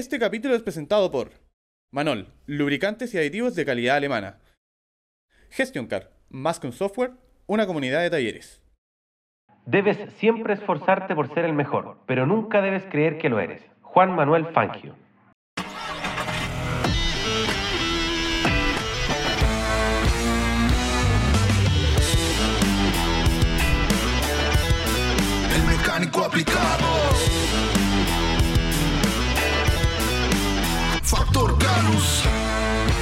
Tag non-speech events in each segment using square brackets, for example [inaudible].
Este capítulo es presentado por Manol, lubricantes y aditivos de calidad alemana. GestionCar, más que un software, una comunidad de talleres. Debes siempre esforzarte por ser el mejor, pero nunca debes creer que lo eres. Juan Manuel Fangio. El mecánico aplicado. Factor Ganus.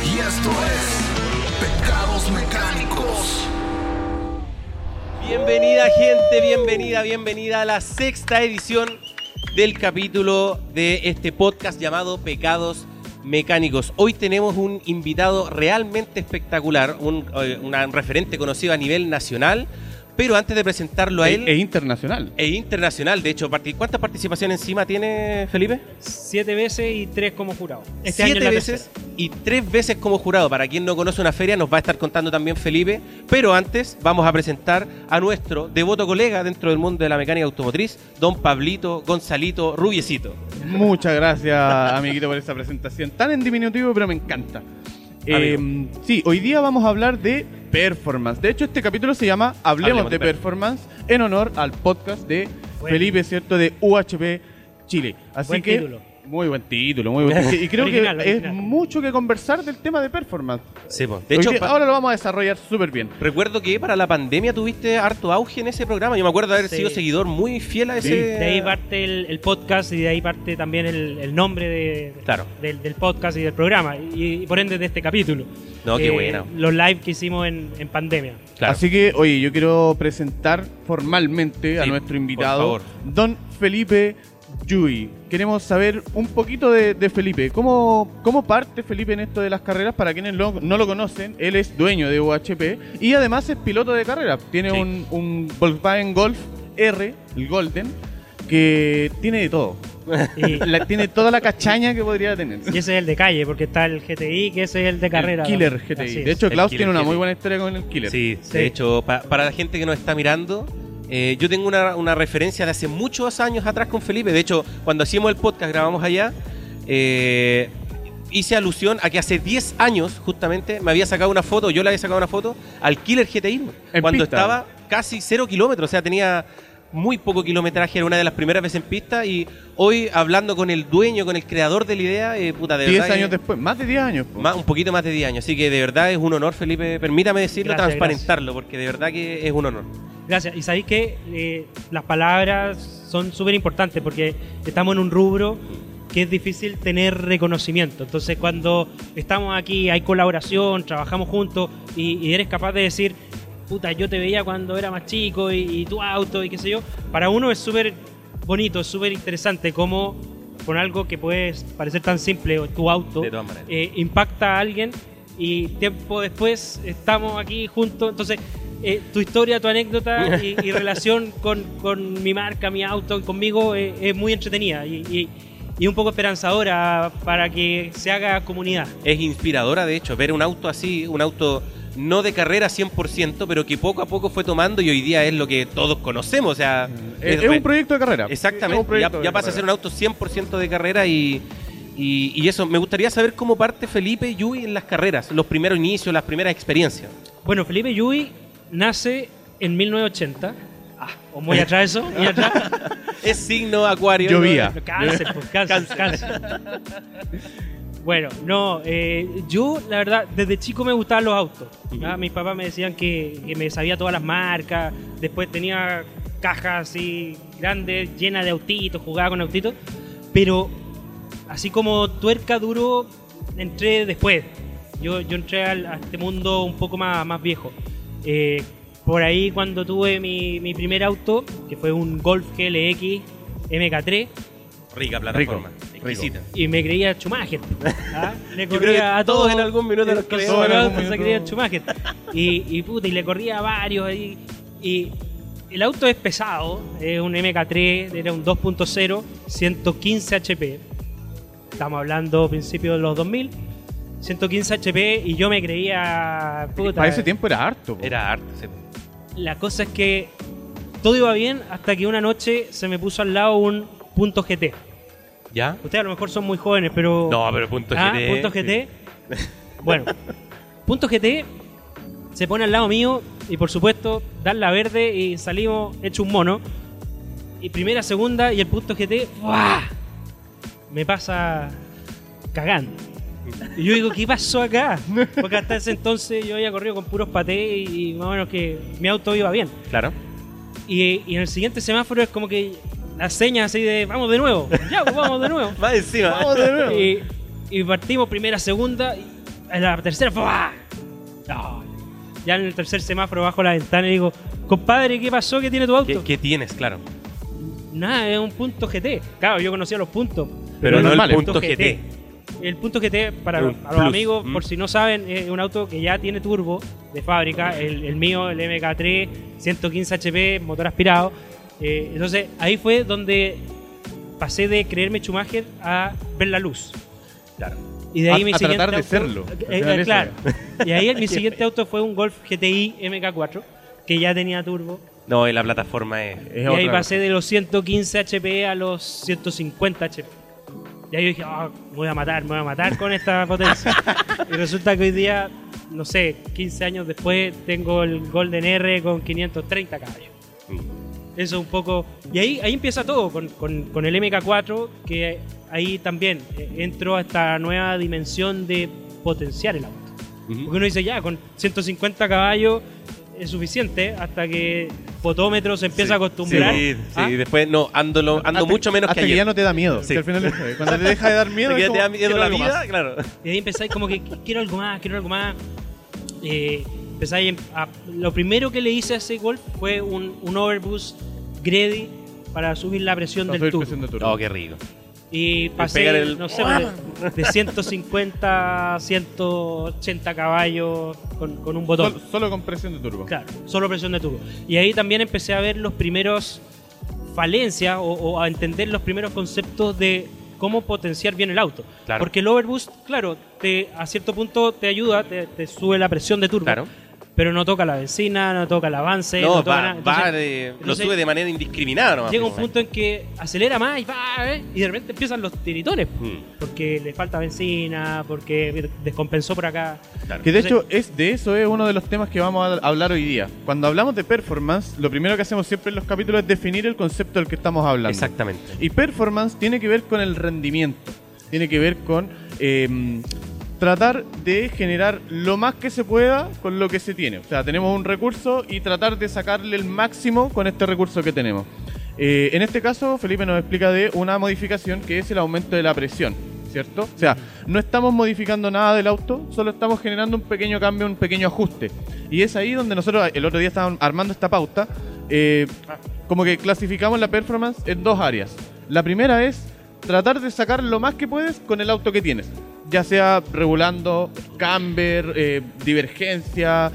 Y esto es Pecados Mecánicos. Bienvenida gente, bienvenida, bienvenida a la sexta edición del capítulo de este podcast llamado Pecados Mecánicos. Hoy tenemos un invitado realmente espectacular, un, eh, referente conocido a nivel nacional, pero antes de presentarlo a E, él... e internacional. e internacional, de hecho, ¿cuántas participaciones encima tiene Felipe? Siete veces y tres como jurado. Este año Siete veces y tres veces como jurado. Para quien no conoce una feria, nos va a estar contando también Felipe. Pero antes vamos a presentar a nuestro devoto colega dentro del mundo de la mecánica automotriz, don Pablito Gonzalito Rubiecito. Muchas gracias, amiguito, por esa presentación. Tan en diminutivo, pero me encanta. Eh, sí, hoy día vamos a hablar de performance. De hecho, este capítulo se llama Hablemos, Hablemos de performance en honor al podcast de Bueno. Felipe, ¿cierto? De UHP Chile. Así Buen que. título. Muy buen título, muy buen [laughs] título. Y creo Original, que original. es mucho que conversar del tema de performance. de Hoy hecho, día- pa- ahora lo vamos a desarrollar súper bien. recuerdo que para la pandemia tuviste harto auge en ese programa. Yo me acuerdo de haber Sí. sido seguidor muy fiel a Sí. ese. De ahí parte el, el podcast y de ahí parte también el, el nombre de, Claro. del, del podcast y del programa. Y, y por ende de este capítulo. No, qué Eh, bueno. Los live que hicimos en, en pandemia. Claro. Así que, oye, yo quiero presentar formalmente a Sí, nuestro invitado, don Felipe Yui. Queremos saber un poquito de, de Felipe. ¿Cómo, ¿Cómo parte Felipe en esto de las carreras? Para quienes lo- no lo conocen, él es dueño de UHP y además es piloto de carreras. Tiene Sí. un, un Volkswagen Golf R, el Golden, que tiene de todo. [laughs] Y, La- tiene toda la cachaña que podría tener. y ese es el de calle, porque está el GTI, que ese es el de carrera. El Killer ¿no? GTI. De es. hecho, El Klaus tiene una muy buena historia con el Killer. Sí, Sí. de hecho, pa- para la gente que nos está mirando, eh, yo tengo una, una referencia de hace muchos años atrás con Felipe. De hecho, cuando hacíamos el podcast, grabamos allá, eh, hice alusión a que hace 10 años, justamente, me había sacado una foto, yo le había sacado una foto al Killer GTI, En cuando pista. estaba casi cero kilómetros, o sea, tenía muy poco kilometraje, era una de las primeras veces en pista y hoy hablando con el dueño, con el creador de la idea, eh, puta, de 10 verdad que- años después, más de 10 años. po. más- un poquito más de 10 años. Así que de verdad es un honor, Felipe. Permítame decirlo, Gracias, transparentarlo, porque de verdad que es un honor. Gracias. Y sabéis que eh, las palabras son súper importantes porque estamos en un rubro que es difícil tener reconocimiento. Entonces, cuando estamos aquí, hay colaboración, trabajamos juntos y, y eres capaz de decir, puta, yo te veía cuando era más chico y, y tu auto y qué sé yo, para uno es súper bonito, es súper interesante cómo con algo que puede parecer tan simple, o tu auto, eh, impacta a alguien y tiempo después estamos aquí juntos. Entonces, eh, tu historia, tu anécdota [laughs] y, y relación con, con mi marca, mi auto, conmigo eh, es muy entretenida y, y- y un poco esperanzadora para que se haga comunidad. Es inspiradora, de hecho, ver un auto así, un auto no de carrera 100%, pero que poco a poco fue tomando y hoy día es lo que todos conocemos. O sea, Es, es un proyecto de carrera. Exactamente, ya, pasa a ser un auto 100% de carrera y, y, y eso, me gustaría saber cómo parte Felipe Yui en las carreras, los primeros inicios, las primeras experiencias. Bueno, Felipe Yui nace en 1980. Ah, o muy atrás eso, muy atrás. [laughs] Es signo acuario. Llovía. ¿no? Cáncer, pues [laughs] cáncer, cáncer. Bueno, no, eh, yo la verdad desde chico me gustaban los autos. ¿ah? Mis papás me decían que, que me sabía todas las marcas, después tenía cajas así grandes, llenas de autitos, jugaba con autitos, pero así como tuerca duro, entré después. Yo, yo entré al- a este mundo un poco más, más viejo. Eh, por ahí cuando tuve mi, mi primer auto, que fue un Golf GLX MK3, Rica plataforma, Rico, exquisita. y me creía Schumacher. ¿ah? [laughs] Le Yo creo corría a todos todos en algún minuto auto se creía Schumacher. Y, y puta, y le corría a varios ahí. Y el auto es pesado, es un MK3, era un 2.0, 115 HP. Estamos hablando principios de los 2000. 115 HP y yo me creía. Puta, Para ese tiempo era harto. po. Era arte. sí. La cosa es que todo iba bien hasta que una noche se me puso al lado un punto GT. ¿Ya? Ustedes a lo mejor son muy jóvenes, pero... No, pero punto Ah, GT. punto GT. Bueno, punto GT se pone al lado mío y por supuesto dan la verde y salimos hecho un mono. Y primera, segunda y el punto GT ¡buah! me pasa cagando. Y yo digo, ¿qué pasó acá? Porque hasta ese entonces yo había corrido con puros patés y más o menos que mi auto iba bien. Claro. Y, y en el siguiente semáforo es como que las señas así de vamos de nuevo, ya, pues, vamos de nuevo. [laughs] Va encima. Vamos de nuevo. Y, y partimos primera, segunda, y en la tercera fue. No. Ya en el tercer semáforo bajo la ventana y digo, compadre, ¿qué pasó? ¿Qué tiene tu auto? ¿Qué, qué tienes? Claro. Nada, es un punto GT. Claro, yo conocía los puntos. Pero no el punto GT. El punto GT, para Es los, un para los amigos, Mm. por si no saben, es un auto que ya tiene turbo de fábrica. El, el mío, el MK3, 115 HP, motor aspirado. Eh, entonces, ahí fue donde pasé de creerme Schumacher a ver la luz. Claro. Y de ahí A- mi a siguiente tratar de auto- serlo. Eh, eh, claro. [laughs] Y ahí mi siguiente auto fue un Golf GTI MK4, que ya tenía turbo. No, y la plataforma es. Es y ahí pasé de los 115 HP a los 150 HP. Y ahí yo dije, ah, me voy a matar, me voy a matar con esta potencia. y resulta que hoy día, no sé, 15 años después, tengo el Golden R con 530 caballos. Eso un poco. Y ahí, ahí empieza todo, con, con- con el MK4, que ahí también eh, entro a esta nueva dimensión de potenciar el auto. Porque uno dice, ya, con 150 caballos es suficiente hasta que fotómetro se empieza a acostumbrar. Sí, sí, ¿Ah? después no, ando, lo- ando Hasta- mucho menos hasta que ayer. ya no te da miedo. Sí. que al final cuando te deja de dar miedo, [laughs] es ya te como, da miedo quiero la algo vida, más. claro. Y ahí empezáis como que quiero algo más, quiero algo más. Eh, empezáis a- lo primero que le hice a ese Golf fue un, un overboost Grady para subir la presión Para del turbo. Oh, qué rico. Y pasé, pegar el- no sé, de, de 150 a 180 caballos con, con un botón. Solo, solo con presión de turbo. Claro, solo presión de turbo. Y ahí también empecé a ver los primeros falencias o, o a entender los primeros conceptos de cómo potenciar bien el auto. Claro. Porque el overboost, claro, te, a cierto punto te ayuda, te, te sube la presión de turbo. Claro. Pero no toca la benzina, no toca el avance. No, No, toca va, nada. va Entonces, de- lo entonces, sube de manera indiscriminada nomás. Llega un pues. punto en que acelera más y va, ¿eh? y de repente empiezan los tiritones. Mm, Porque le falta benzina, porque descompensó por acá. claro. Que de Entonces- hecho es de eso es uno de los temas que vamos a hablar hoy día. Cuando hablamos de performance, lo primero que hacemos siempre en los capítulos es definir el concepto del que estamos hablando. Exactamente. Y performance tiene que ver con el rendimiento. Tiene que ver con eh, tratar de generar lo más que se pueda con lo que se tiene. O sea, tenemos un recurso y tratar de sacarle el máximo con este recurso que tenemos. Eh, en este caso, Felipe nos explica de una modificación que es el aumento de la presión. ¿Cierto? O sea, no estamos modificando nada del auto, solo estamos generando un pequeño cambio, un pequeño ajuste. Y es ahí donde nosotros, el otro día estábamos armando esta pauta, eh, como que clasificamos la performance en dos áreas. La primera es tratar de sacar lo más que puedes con el auto que tienes. Ya sea regulando camber, eh, divergencia,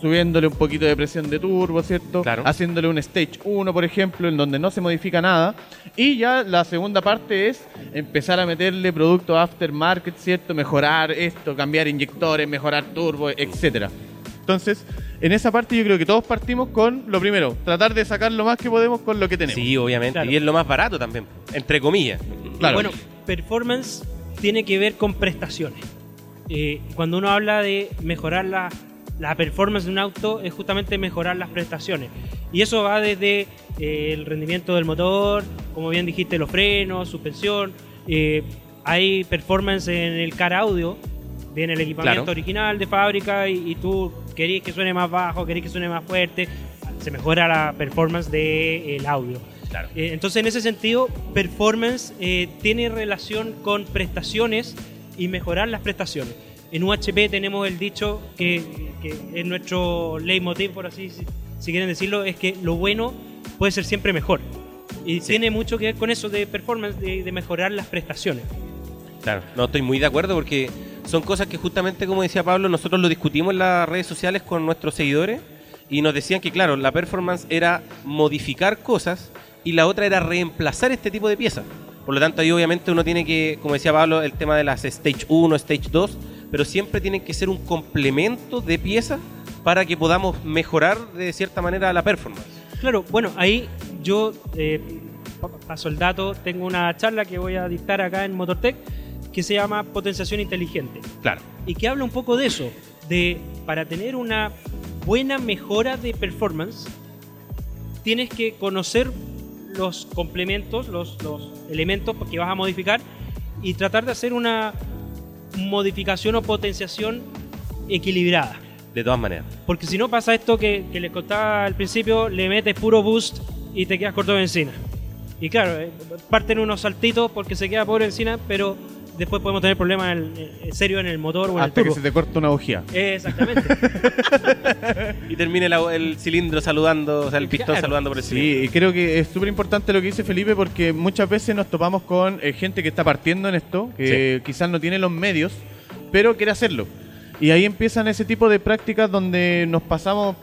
subiéndole un poquito de presión de turbo, ¿cierto? Claro. Haciéndole un stage 1, por ejemplo, en donde no se modifica nada. Y ya la segunda parte es empezar a meterle producto aftermarket, ¿cierto? Mejorar esto, cambiar inyectores, mejorar turbo, etcétera. Entonces, en esa parte yo creo que todos partimos con lo primero, tratar de sacar lo más que podemos con lo que tenemos. Sí, obviamente. Claro. Y es lo más barato también, entre comillas. Claro. Bueno, performance tiene que ver con prestaciones. Eh, cuando uno habla de mejorar la, la performance de un auto, es justamente mejorar las prestaciones. Y eso va desde eh, el rendimiento del motor, como bien dijiste, los frenos, suspensión. eh, hay performance en el car audio, viene el equipamiento Claro. original de fábrica y, y tú querés que suene más bajo, querés que suene más fuerte. Se mejora la performance del audio. Claro. Eh, entonces, en ese sentido, performance eh, tiene relación con prestaciones y mejorar las prestaciones. En UHP tenemos el dicho que, que es nuestro leitmotiv, por así si, si quieren decirlo, es que lo bueno puede ser siempre mejor. Y Sí. tiene mucho que ver con eso de performance, de, de mejorar las prestaciones. Claro, no estoy muy de acuerdo porque son cosas que justamente, como decía Pablo, nosotros lo discutimos en las redes sociales con nuestros seguidores y nos decían que, claro, la performance era modificar cosas y la otra era reemplazar este tipo de piezas. Por lo tanto, ahí obviamente uno tiene que, como decía Pablo, el tema de las Stage 1, Stage 2, pero siempre tienen que ser un complemento de piezas para que podamos mejorar de cierta manera la performance. Claro, bueno, ahí yo eh, pa- paso el dato, tengo una charla que voy a dictar acá en Motortech que se llama Potenciación Inteligente Claro. y que habla un poco de eso, de para tener una buena mejora de performance, tienes que conocer los complementos, los, los elementos que vas a modificar y tratar de hacer una modificación o potenciación equilibrada. De todas maneras. Porque si no pasa esto que, que les contaba al principio, le metes puro boost y te quedas corto de benzina. Y claro, eh, parten unos saltitos porque se queda pobre benzina, pero después podemos tener problemas en el- en serio en el motor o en Hasta el que se te corta una bujía. Exactamente. [laughs] Y termine el cilindro saludando, o sea, el pistón Claro. saludando por el cilindro. Sí, y creo que es súper importante lo que dice Felipe porque muchas veces nos topamos con eh, gente que está partiendo en esto, que quizás no tiene los medios, pero quiere hacerlo. Y ahí empiezan ese tipo de prácticas donde nos pasamos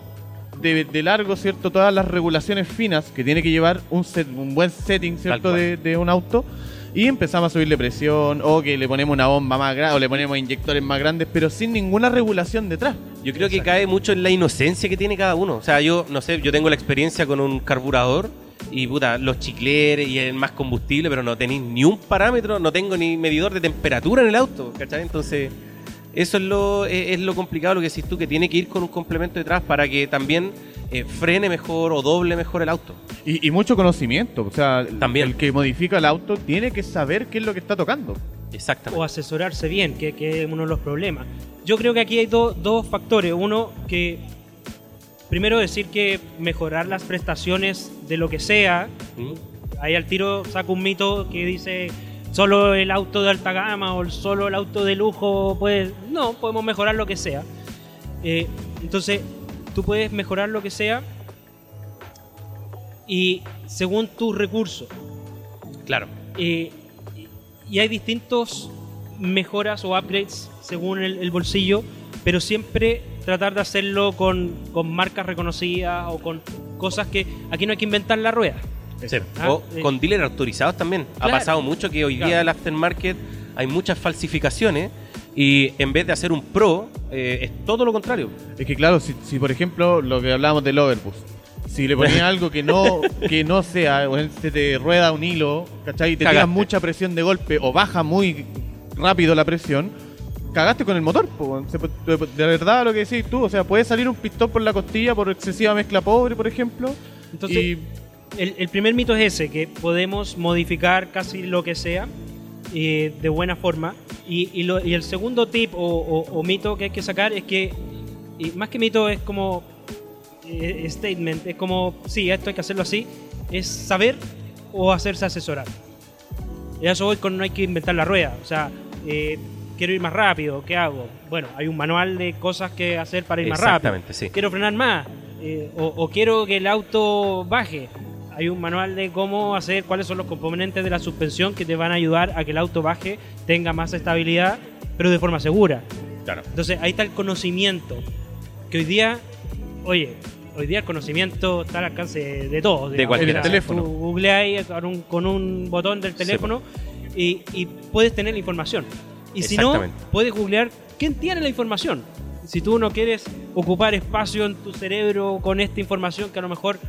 de, de largo, ¿cierto? Todas las regulaciones finas que tiene que llevar un, set- un buen setting, ¿cierto? de un auto. Y empezamos a subirle presión, o que le ponemos una bomba más grande, o le ponemos inyectores más grandes, pero sin ninguna regulación detrás. Yo creo que cae mucho en la inocencia que tiene cada uno. O sea, yo, no sé, yo tengo la experiencia con un carburador y puta, los chicleres y el más combustible, pero no tenéis ni un parámetro, no tengo ni medidor de temperatura en el auto, ¿cachai? Entonces, eso es lo, es, es lo complicado, lo que decís tú, que tiene que ir con un complemento detrás para que también eh, frene mejor o doble mejor el auto. Y, y mucho conocimiento, o sea, También. el que modifica el auto tiene que saber qué es lo que está tocando. Exactamente. o asesorarse bien, que, que es uno de los problemas. Yo creo que aquí hay do- dos factores. Uno, que primero decir que mejorar las prestaciones de lo que sea. ¿Mm? Ahí al tiro saco un mito que dice solo el auto de alta gama o solo el auto de lujo puede... No, podemos mejorar lo que sea. Eh, entonces, tú puedes mejorar lo que sea y según tus recursos. Claro. Eh, y hay distintos mejoras o upgrades según el, el bolsillo, pero siempre tratar de hacerlo con, con marcas reconocidas o con cosas que aquí no hay que inventar la rueda. Sí. Ah, o eh. con dealer autorizados también. Ha pasado mucho que hoy día Claro. el aftermarket hay muchas falsificaciones y en vez de hacer un pro, eh, es todo lo contrario. Es que claro, si, si, por ejemplo lo que hablábamos del overboost, si le ponías [laughs] algo que no que no sea, o se te rueda un hilo, ¿cachai? Y te tiras mucha presión de golpe o baja muy rápido la presión, cagaste con el motor. po, de, de verdad lo que decís tú, o sea, puede salir un pistón por la costilla por excesiva mezcla pobre, por ejemplo. Entonces, y el, el primer mito es ese, que podemos modificar casi lo que sea eh, de buena forma. Y, y lo- y el segundo tip o, o- o mito que hay que sacar es que, y más que mito, es como eh, statement, es como, sí, esto hay que hacerlo así, es saber o hacerse asesorar. Y eso voy con no hay que inventar la rueda. O sea, eh, quiero ir más rápido, ¿qué hago? Bueno, hay un manual de cosas que hacer para ir más rápido Exactamente, sí. quiero frenar más eh, o, o quiero que el auto baje. Hay un manual de cómo hacer, cuáles son los componentes de la suspensión que te van a ayudar a que el auto baje, tenga más estabilidad, pero de forma segura. Claro. Entonces ahí está el conocimiento. Que hoy día, oye, hoy día el conocimiento está al alcance de todos. cualquiera. En el teléfono. Googleáis con un, con un botón del teléfono y, y puedes tener la información. Y si no, puedes googlear quién tiene la información. Si tú no quieres ocupar espacio en tu cerebro con esta información que a lo mejor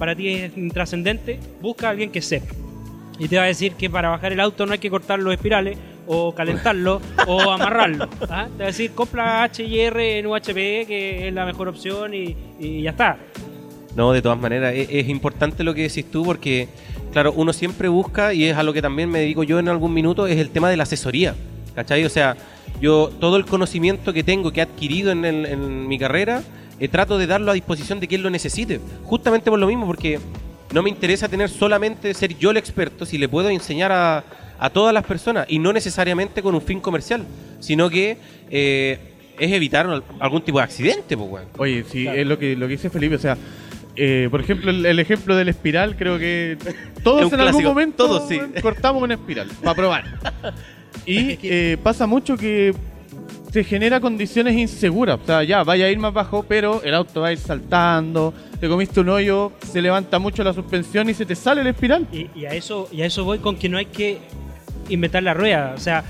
para ti es intrascendente, busca a alguien que sepa. Y te va a decir que para bajar el auto no hay que cortar los espirales o calentarlo o [laughs] amarrarlo. ¿ah? Te va a decir compra HIR en UHP que es la mejor opción y, y ya está. No, de todas maneras, es, es importante lo que decís tú porque, claro, uno siempre busca, y es a lo que también me dedico yo en algún minuto, es el tema de la asesoría. ¿Cachai? O sea, yo todo el conocimiento que tengo, que he adquirido en, el- en mi carrera, eh, trato de darlo a disposición de quien lo necesite. Justamente por lo mismo, porque no me interesa tener solamente ser yo el experto, si le puedo enseñar a, a todas las personas, y no necesariamente con un fin comercial, sino que eh, es evitar al- algún tipo de accidente, pues, weón. Oye, sí, Claro. es lo que, lo que dice Felipe, o sea, eh, por ejemplo, el, el ejemplo del espiral, creo que [laughs] todos en algún momento todos, sí. cortamos una espiral para probar. [laughs] Y eh, pasa mucho que se genera condiciones inseguras, o sea, ya vaya a ir más bajo, pero el auto va a ir saltando, te comiste un hoyo, se levanta mucho la suspensión y se te sale la espiral. Y, y a eso, y a eso voy con que no hay que inventar la rueda. O sea,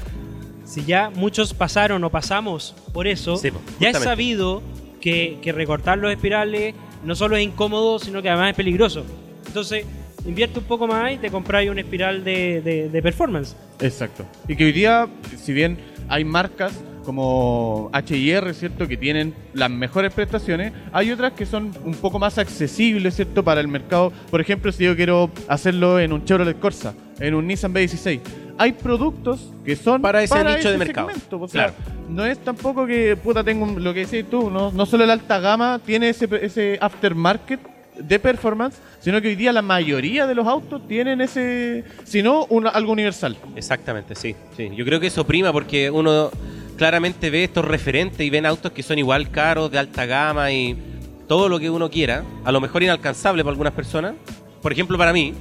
si ya muchos pasaron o pasamos por eso, Sí, po, ya es sabido que, que recortar los espirales no solo es incómodo, sino que además es peligroso. Entonces, invierte un poco más y te compráis una espiral de, de- de performance. Exacto. Y que hoy día, si bien hay marcas como H&R, ¿cierto? Que tienen las mejores prestaciones, hay otras que son un poco más accesibles, ¿cierto? Para el mercado. Por ejemplo, si yo quiero hacerlo en un Chevrolet Corsa, en un Nissan B16, hay productos que son Para ese nicho de mercado. segmento, o sea, Claro. no es tampoco que, puta, tengo un- lo que decís tú, no, no solo el alta gama tiene ese, ese aftermarket de performance, sino que hoy día la mayoría de los autos tienen ese, si no, algo universal. Exactamente, sí, sí. Yo creo que eso prima porque uno claramente ve estos referentes y ven autos que son igual caros, de alta gama y todo lo que uno quiera, a lo mejor inalcanzable para algunas personas, por ejemplo para mí,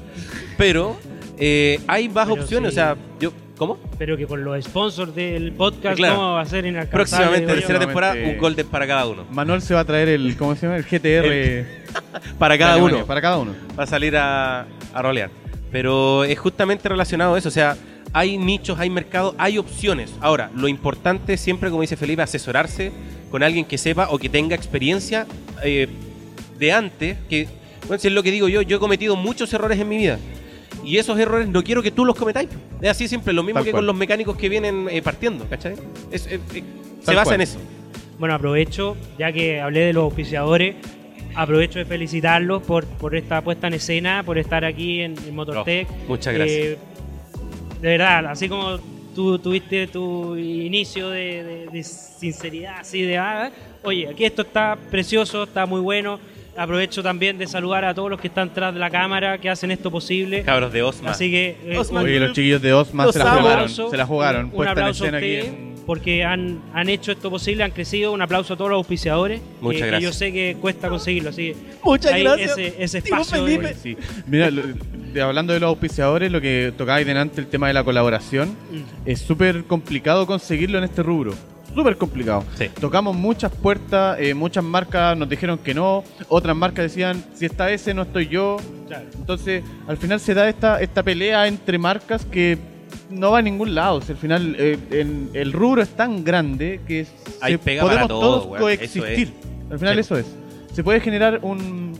pero eh, hay más Pero opciones, sí. o sea, yo, ¿cómo? Pero que con los sponsors del podcast, Claro. ¿cómo va a ser inalcanzable? Próximamente, tercera temporada, un Golden para cada uno. Manuel se va a traer el, ¿cómo se llama? El GTR [laughs] Para cada uno. Para cada uno. va a salir a, a rolear. Pero es justamente relacionado a eso, o sea, hay nichos, hay mercados, hay opciones. Ahora, lo importante siempre, como dice Felipe, asesorarse con alguien que sepa o que tenga experiencia eh, de antes, que, bueno, si es lo que digo yo, yo he cometido muchos errores en mi vida. Y esos errores no quiero que tú los cometáis. Es así siempre, lo mismo Tal que cual. con los mecánicos que vienen eh, partiendo, ¿cachai? Es- eh, se basa cual. en eso. Bueno, aprovecho, ya que hablé de los auspiciadores, aprovecho de felicitarlos por, por esta puesta en escena, por estar aquí en, en Motortech. Oh, muchas gracias. Eh, de verdad, así como tú tuviste tu inicio de, de- de sinceridad, así de, ah, oye, aquí esto está precioso, está muy bueno. Aprovecho también de saludar a todos los que están tras de la cámara, que hacen esto posible. Cabros de Osma. Así que eh, Osman. Oye, los chiquillos de Osman Los se la jugaron. Se la jugaron. Un, un en a escena aquí en- porque han, han hecho esto posible, han crecido. Un aplauso a todos los auspiciadores. Muchas que- que gracias. yo sé que cuesta conseguirlo. Así que Muchas hay gracias. Ese, ese espacio. Felipe. de- Sí. Mira, lo- de- hablando de los auspiciadores, lo que tocabais delante, el tema de la colaboración, Mm. es súper complicado conseguirlo en este rubro. Súper complicado. Sí. Tocamos muchas puertas, eh, muchas marcas nos dijeron que no, otras marcas decían, si está ese no estoy yo. Claro. Entonces, al final se da esta, esta pelea entre marcas que no va a ningún lado. Sea, al final, eh, en- el rubro es tan grande que pega podemos todo, todos weón. coexistir. Al final, Sí. eso es. Se puede generar un,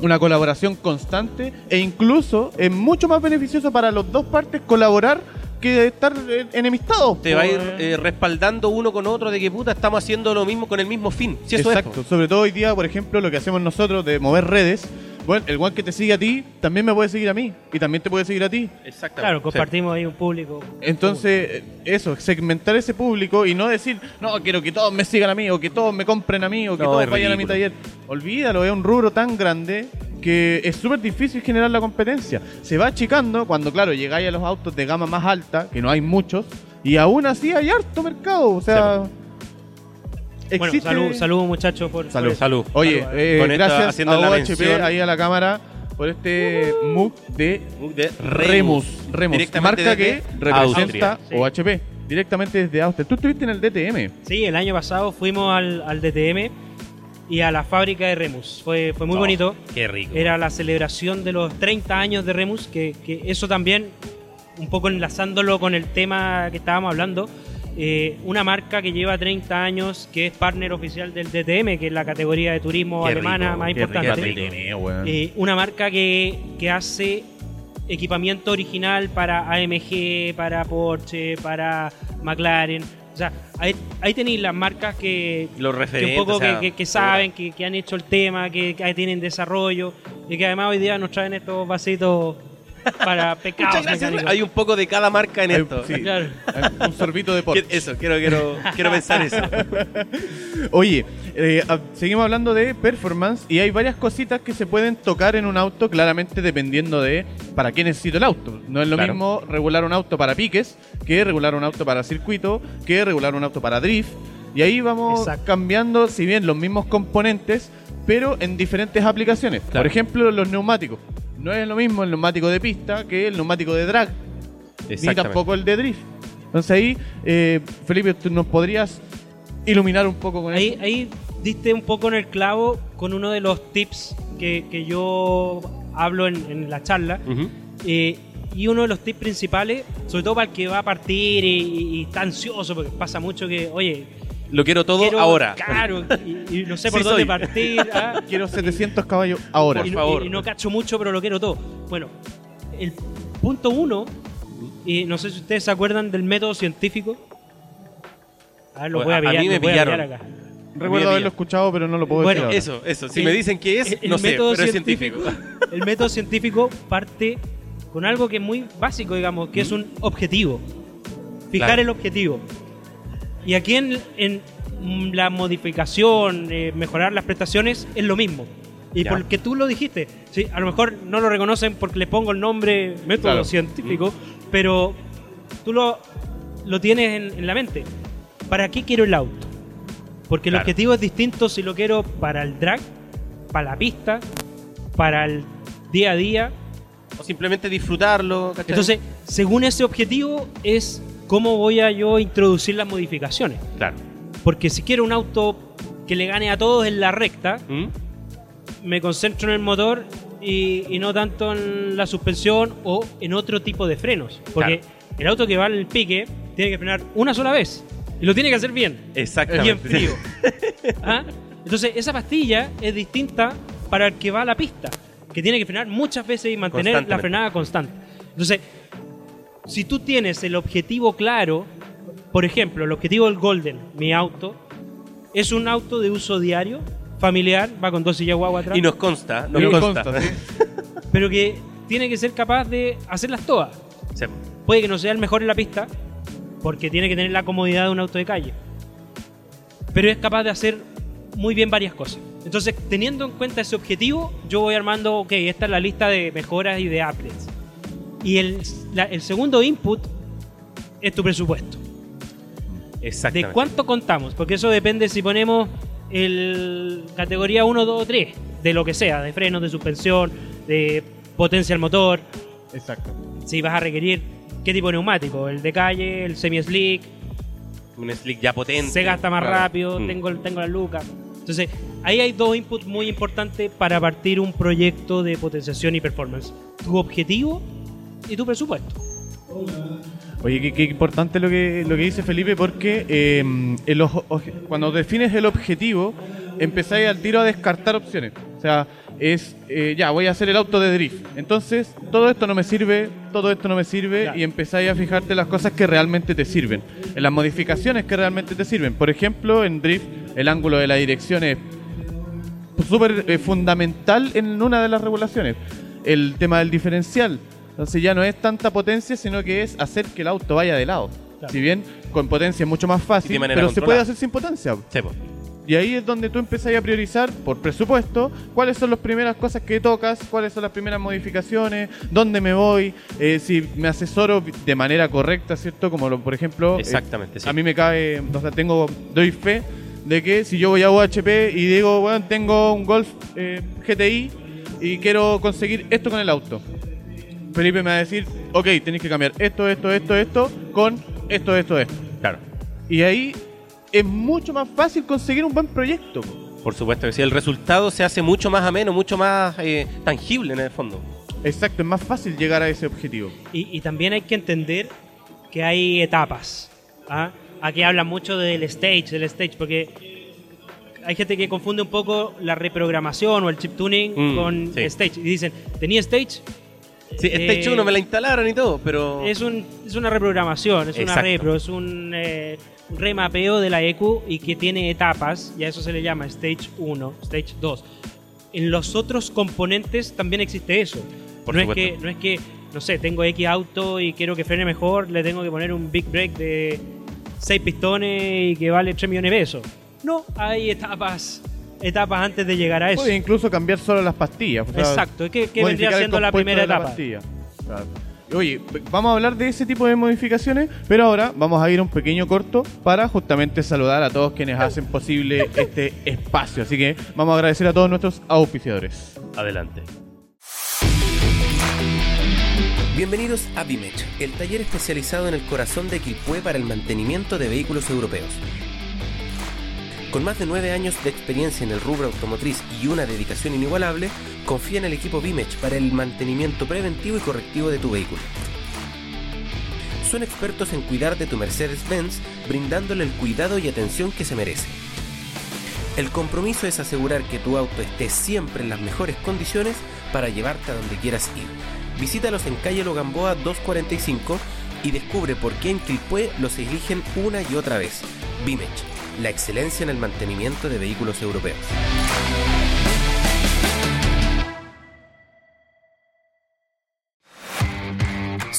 una colaboración constante e incluso es mucho más beneficioso para las dos partes colaborar que estar enemistados. te va a ir po, eh, respaldando uno con otro de que puta estamos haciendo lo mismo con el mismo fin. Si eso Exacto, es. sobre todo hoy día, por ejemplo, lo que hacemos nosotros de mover redes. Bueno, el one que te sigue a ti también me puede seguir a mí y también te puede seguir a ti. Exactamente. Claro, Sí. compartimos ahí un público. Entonces, eh, eso, segmentar ese público y no decir, no, quiero que todos me sigan a mí, o que todos me compren a mí, o que No, todos vayan a mi ridículo. taller. Olvídalo, es un rubro tan grande que es súper difícil generar la competencia. Se va achicando cuando, claro, llegáis a los autos de gama más alta, que no hay muchos, y aún así hay harto mercado. O sea, Bueno, existe... salud, salud muchachos por, Salud. eso. Salud. Oye, Salud, eh, Con esta, gracias haciendo a la OHP, mención. ahí a la cámara, por este MOOC de De Remus. Remus, Directamente marca que desde representa Austria. OHP, directamente desde Austria. Tú estuviste en el DTM. Sí, el año pasado fuimos al, al DTM y a la fábrica de Remus. Fue, fue muy Oh, bonito. Qué rico. Era la celebración de los 30 años de Remus, que, que eso también, un poco enlazándolo con el tema que estábamos hablando, eh, una marca que lleva 30 años, que es partner oficial del DTM, que es la categoría de turismo Qué alemana rico, más importante. rico. Eh, una marca que, que hace equipamiento original para AMG, para Porsche, para McLaren. O sea, ahí, ahí tenéis las marcas que, Los que un poco o sea, que, que- saben, que, que han hecho el tema, que, que tienen desarrollo y que además hoy día nos traen estos vasitos para pecados mecánicos. Hay un poco de cada marca en Hay- esto. sí. Claro. Un sorbito de Porsche. [laughs] Quiero- Eso, quiero, quiero, quiero pensar eso. [laughs] Oye, eh, ah, seguimos hablando de performance y hay varias cositas que se pueden tocar en un auto, claramente dependiendo de para qué necesito el auto. No es lo Claro. mismo regular un auto para piques que regular un auto para circuito, que regular un auto para drift. Y ahí vamos Exacto. cambiando, si bien los mismos componentes, pero en diferentes aplicaciones. Por ejemplo, los neumáticos. No es lo mismo el neumático de pista que el neumático de drag. ni tampoco el de drift. Entonces ahí, eh, Felipe, ¿tú nos podrías iluminar un poco con Ahí, eso? ahí diste un poco en el clavo con uno de los tips que, que yo hablo en, en la charla. Ujú. Eh, y uno de los tips principales, sobre todo para el que va a partir y, y- y está ansioso, porque pasa mucho que, oye, Lo quiero todo quiero- ahora. Claro, y, y no sé por Sí dónde soy. partir. ah, [laughs] Quiero 700 caballos ahora. Por y, favor. y no cacho mucho, pero lo quiero todo. Bueno, el punto uno, y no sé si ustedes se acuerdan del método científico. A ver, lo voy a a pillar, mí me lo voy a pillaron. acá. Recuerdo haberlo escuchado, pero no lo puedo Bueno, decir ahora. Eso, eso. Si El- me dicen que es, el no sé, método pero es científico. [laughs] El método científico parte con algo que es muy básico, digamos, que es un objetivo. Fijar Claro. el objetivo. Y aquí en, en, la modificación, eh, mejorar las prestaciones, es lo mismo. Y Ya. porque tú lo dijiste, sí, a lo mejor no lo reconocen porque le pongo el nombre método Claro. científico, pero tú lo, lo tienes en, en la mente. ¿Para qué quiero el auto? Porque el objetivo es distinto si lo quiero para el drag, para la pista, para el día a día. O simplemente disfrutarlo. ¿cachai? Entonces, según ese objetivo es cómo voy a yo introducir las modificaciones. claro. Porque si quiero un auto que le gane a todos en la recta, ¿Mm? me concentro en el motor y, y no tanto en la suspensión o en otro tipo de frenos. Porque el auto que va al pique tiene que frenar una sola vez. Y lo tiene que hacer bien. Exactamente. Bien frío. [laughs] ¿Ah? Entonces, esa pastilla es distinta para el que va a la pista, que tiene que frenar muchas veces y mantener la frenada constante. Entonces, si tú tienes el objetivo claro, por ejemplo, el objetivo del Golden, mi auto, es un auto de uso diario, familiar, va con dos sillas guagua atrás, Y nos consta, nos consta. consta, sí. [laughs] pero que tiene que ser capaz de hacerlas todas. Sí. Puede que no sea el mejor en la pista, porque tiene que tener la comodidad de un auto de calle. Pero es capaz de hacer muy bien varias cosas. Entonces, teniendo en cuenta ese objetivo, yo voy armando, ok, esta es la lista de mejoras y de updates. Y el, la- el segundo input es tu presupuesto. Exactamente. ¿De cuánto contamos? Porque eso depende si ponemos el categoría 1, 2 o 3, de lo que sea, de frenos, de suspensión, de potencia al motor, Exacto. si vas a requerir qué tipo de neumático, el de calle, el semi-slick, Un slick ya potente. se gasta más claro. rápido, Mm. tengo, tengo la luca. Entonces, ahí hay dos inputs muy importantes para partir un proyecto de potenciación y performance. Tu objetivo y tu presupuesto. Oye, qué, qué importante lo que, lo que dice Felipe, porque eh, el cuando defines el objetivo, empezáis al tiro a descartar opciones. O sea, es, eh, ya, voy a hacer el auto de drift. Entonces, todo esto no me sirve, todo esto no me sirve, Claro. y empezáis a fijarte en las cosas que realmente te sirven, en las modificaciones que realmente te sirven. Por ejemplo, en drift, el ángulo de la dirección es súper eh, fundamental en una de las regulaciones. El tema del diferencial. Entonces ya no es tanta potencia, sino que es hacer que el auto vaya de lado. Claro. Si bien con potencia es mucho más fácil, pero se puede hacer sin potencia. Sí. Y ahí es donde tú empezás a priorizar por presupuesto cuáles son las primeras cosas que tocas, cuáles son las primeras modificaciones, dónde me voy, eh, si me asesoro de manera correcta, ¿cierto? Como lo- por ejemplo, eh, Exactamente, sí. a mí me cabe, o sea, tengo, doy fe de que si yo voy a UHP y digo, bueno, tengo un Golf eh, GTI y quiero conseguir esto con el auto. Felipe me va a decir, ok, tenéis que cambiar esto, esto, esto, esto, con esto, esto, esto. Claro. Y ahí es mucho más fácil conseguir un buen proyecto. po. Por supuesto que sí. El resultado se hace mucho más ameno, mucho más eh, tangible en el fondo. Exacto, es más fácil llegar a ese objetivo. Y, y también hay que entender que hay etapas. ¿ah? Aquí hablan mucho del stage, del stage, porque hay gente que confunde un poco la reprogramación o el chip tuning Mm, con sí. stage. Y dicen, tenía stage, Sí, este Eh, hecho uno me la instalaron y todo, pero. es, un, es una reprogramación, es una Exacto. repro, es un eh, remapeo de la EQ y que tiene etapas, y a eso se le llama Stage 1, Stage 2. En los otros componentes también existe eso. Por no, es supuesto. que, no es que, no sé, tengo X auto y quiero que frene mejor, le tengo que poner un big brake de 6 pistones y que vale 3 millones de pesos. No, hay etapas, etapas antes de llegar a eso. Puede incluso cambiar solo las pastillas. o sea, Exacto, que, que modificar vendría siendo la primera la etapa. pastilla. Claro. Oye, vamos a hablar de ese tipo de modificaciones, pero ahora vamos a ir a un pequeño corto para justamente saludar a todos quienes hacen posible este espacio. Así que vamos a agradecer a todos nuestros auspiciadores. Adelante. Bienvenidos a Bimech, el taller especializado en el corazón de Quilpué para el mantenimiento de vehículos europeos. Con más de nueve años de experiencia en el rubro automotriz y una dedicación inigualable, confía en el equipo Bimech para el mantenimiento preventivo y correctivo de tu vehículo. son expertos en cuidar de tu Mercedes-Benz, brindándole el cuidado y atención que se merece. El compromiso es asegurar que tu auto esté siempre en las mejores condiciones para llevarte a donde quieras ir. Visítalos en calle Logamboa 245 y descubre por qué en Quilpué los eligen una y otra vez. Bimech, la excelencia en el mantenimiento de vehículos europeos.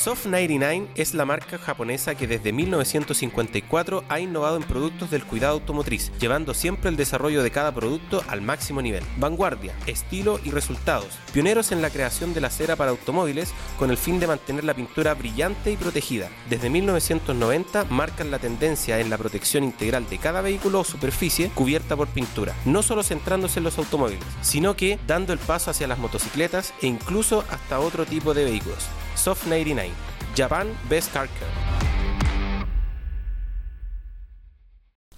Soft 99 es la marca japonesa que desde 1954 ha innovado en productos del cuidado automotriz, llevando siempre el desarrollo de cada producto al máximo nivel. Vanguardia, estilo y resultados. Pioneros en la creación de la cera para automóviles con el fin de mantener la pintura brillante y protegida. Desde 1990 marcan la tendencia en la protección integral de cada vehículo o superficie cubierta por pintura, no solo centrándose en los automóviles, sino que dando el paso hacia las motocicletas e incluso hasta otro tipo de vehículos. Soft 99, Japan Best Car.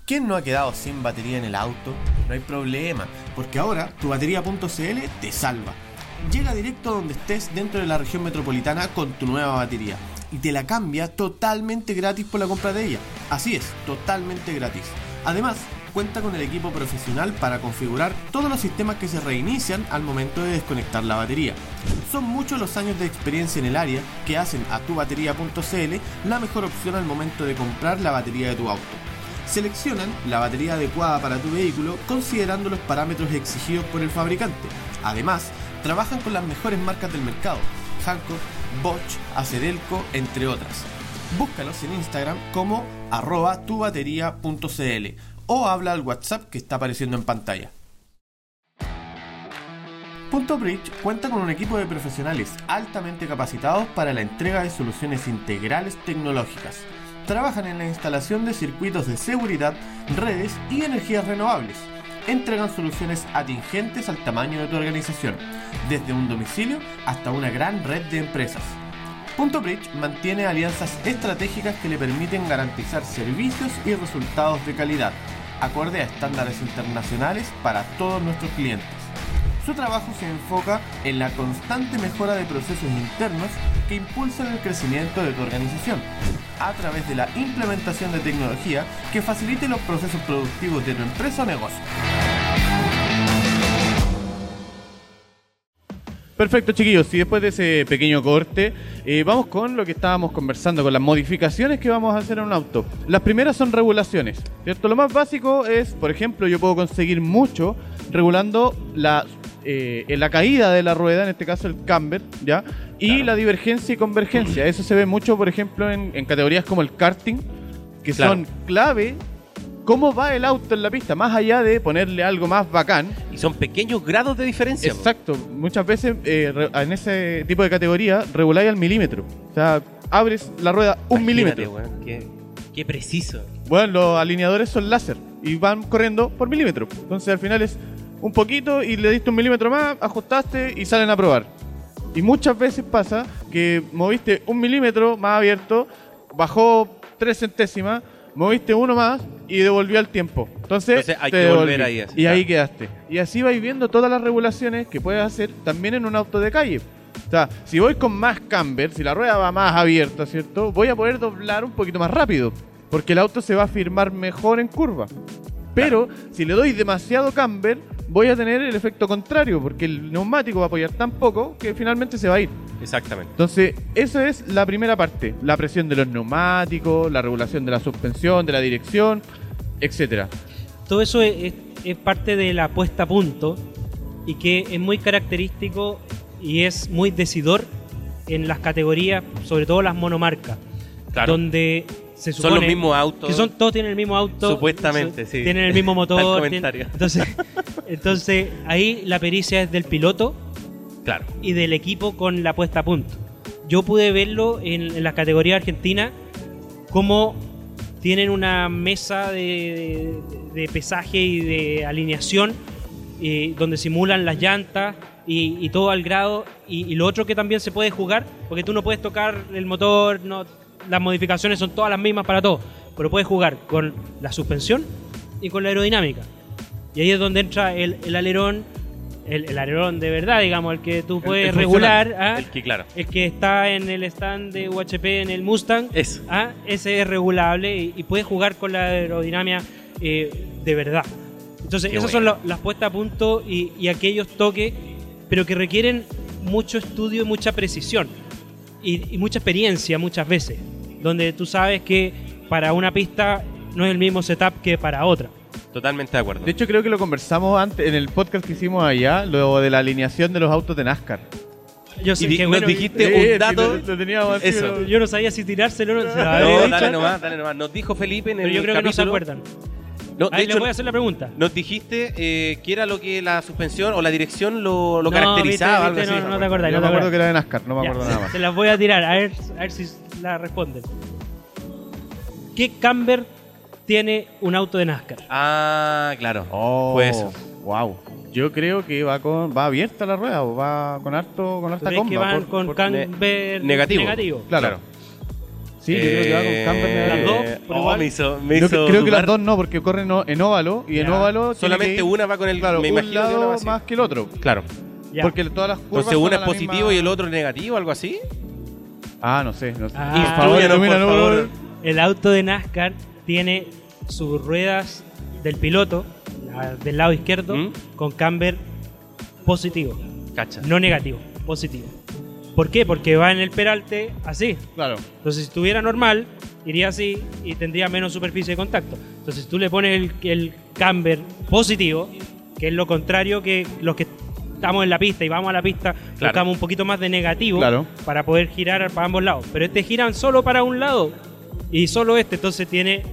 ¿Quién no ha quedado sin batería en el auto? No hay problema, porque ahora tu batería.cl te salva. Llega directo donde estés dentro de la región metropolitana con tu nueva batería y te la cambia totalmente gratis por la compra de ella. Así es, totalmente gratis. Además, cuenta con el equipo profesional para configurar todos los sistemas que se reinician al momento de desconectar la batería. Son muchos los años de experiencia en el área que hacen a tubatería.cl la mejor opción al momento de comprar la batería de tu auto. Seleccionan la batería adecuada para tu vehículo considerando los parámetros exigidos por el fabricante. Además, trabajan con las mejores marcas del mercado, Hankook, Bosch, Acedelco, entre otras. Búscalos en Instagram como arroba tubatería.cl o habla al WhatsApp que está apareciendo en pantalla. Punto Bridge cuenta con un equipo de profesionales altamente capacitados para la entrega de soluciones integrales tecnológicas. Trabajan en la instalación de circuitos de seguridad, redes y energías renovables. Entregan soluciones atingentes al tamaño de tu organización, desde un domicilio hasta una gran red de empresas. Punto Bridge mantiene alianzas estratégicas que le permiten garantizar servicios y resultados de calidad, acorde a estándares internacionales para todos nuestros clientes. Su trabajo se enfoca en la constante mejora de procesos internos que impulsan el crecimiento de tu organización, a través de la implementación de tecnología que facilite los procesos productivos de tu empresa o negocio. Perfecto, chiquillos. Y después de ese pequeño corte, eh, vamos con lo que estábamos conversando, con las modificaciones que vamos a hacer en un auto. Las primeras son regulaciones, ¿cierto? Lo más básico es, por ejemplo, yo puedo conseguir mucho regulando la, eh, la caída de la rueda, en este caso el camber, ¿ya? Y la divergencia y convergencia. Eso se ve mucho, por ejemplo, en, en categorías como el karting, que Claro. son clave. ¿Cómo va el auto en la pista? Más allá de ponerle algo más bacán, Y son pequeños grados de diferencia. po. Exacto, muchas veces eh, en ese tipo de categoría reguláis al milímetro. O sea, abres la rueda un Imagínate, milímetro. qué, qué preciso. Bueno, los alineadores son láser y van corriendo por milímetro. Entonces al final es un poquito y le diste un milímetro más, ajustaste y salen a probar. Y muchas veces pasa que moviste un milímetro más abierto, bajó tres centésimas, moviste uno más y devolvió el tiempo. Entonces, Entonces hay te que devolví. volver ahí, así, Y claro. ahí quedaste. Y así vais viendo todas las regulaciones que puedes hacer también en un auto de calle. O sea, si voy con más camber, si la rueda va más abierta, ¿cierto? Voy a poder doblar un poquito más rápido. Porque el auto se va a firmar mejor en curva. Pero si le doy demasiado camber, voy a tener el efecto contrario. Porque el neumático va a apoyar tan poco que finalmente se va a ir. Exactamente. Entonces, eso es la primera parte. La presión de los neumáticos, la regulación de la suspensión, de la dirección, etcétera. Todo eso es, es- es parte de la puesta a punto y que es muy característico y es muy decidor en las categorías, sobre todo las monomarcas, Claro. donde se Son supone los mismos autos. que son todos tienen el mismo auto, Supuestamente, sí. tienen el mismo [laughs] motor, comentario. tienen- entonces, entonces ahí la pericia es del piloto Claro. y del equipo con la puesta a punto. Yo pude verlo en, en la categoría argentina como tienen una mesa de, pesaje y de alineación eh, donde simulan las llantas y, y todo al grado. Y, y lo otro que también se puede jugar, porque tú no puedes tocar el motor, las modificaciones son todas las mismas para todo, pero puedes jugar con la suspensión y con la aerodinámica. Y ahí es donde entra el alerón el, el alerón de verdad, digamos, el que tú puedes el regular. ¿ah? El que, claro. El que está en el stand de UHP en el Mustang, Eso. ¿ah? ese es regulable y, y puedes jugar con la aerodinámica eh, de verdad. Entonces, Qué esas bueno. son la- las puestas a punto y, y aquellos toques, pero que requieren mucho estudio y mucha precisión y, y mucha experiencia muchas veces, donde tú sabes que para una pista no es el mismo setup que para otra. Totalmente de acuerdo. De hecho, creo que lo conversamos antes en el podcast que hicimos allá, lo de la alineación de los autos de NASCAR. Yo Y di- que nos bueno, dijiste Sí, un dato. lo- lo teníamos así, Eso. pero- yo no sabía si tirárselo o no. dale nomás, dale nomás. Nos dijo Felipe en pero el yo creo que no se acuerdan. No, de Ahí les hecho, voy a hacer la pregunta. nos dijiste eh, que era lo que la suspensión o la dirección lo, lo No, caracterizaba. viste, algo viste, así. no, no te acordás, Yo no me acuerdo que era de NASCAR, no me Ya, acuerdo nada más. Se las voy a tirar, a ver, a ver si la responden. ¿Qué camber tiene un auto de NASCAR? Ah, claro. Oh, Fue eso. Wow. Yo creo que va con va abierta la rueda o va con harto con ¿Tú harta comba. que van por- con por- camber negativo. Claro. Sí, yo creo que va con camber Eh, negativo. Las dos, por oh, me hizo, me hizo creo que las dos no, porque corren en óvalo y en Ya. óvalo Solamente que ir, una va con el. claro, me un imagino que una lado así. más que el otro. Claro. Ya. Porque todas las curvas Entonces uno son es positivo misma- y el otro es negativo, algo así. Ah, no sé, no sé. Ah. por favor, Instrúyanos, por favor. El auto de NASCAR tiene sus ruedas del piloto, la del lado izquierdo, ¿Mm? con camber positivo, Cacha. no negativo, positivo. ¿Por qué? Porque va en el peralte así. Claro. Entonces, si estuviera normal, iría así y tendría menos superficie de contacto. Entonces, si tú le pones el, el camber positivo, que es lo contrario que los que estamos en la pista y vamos a la pista, Claro. buscamos un poquito más de negativo Claro. para poder girar para ambos lados. Pero este giran solo para un lado y solo este, entonces tiene.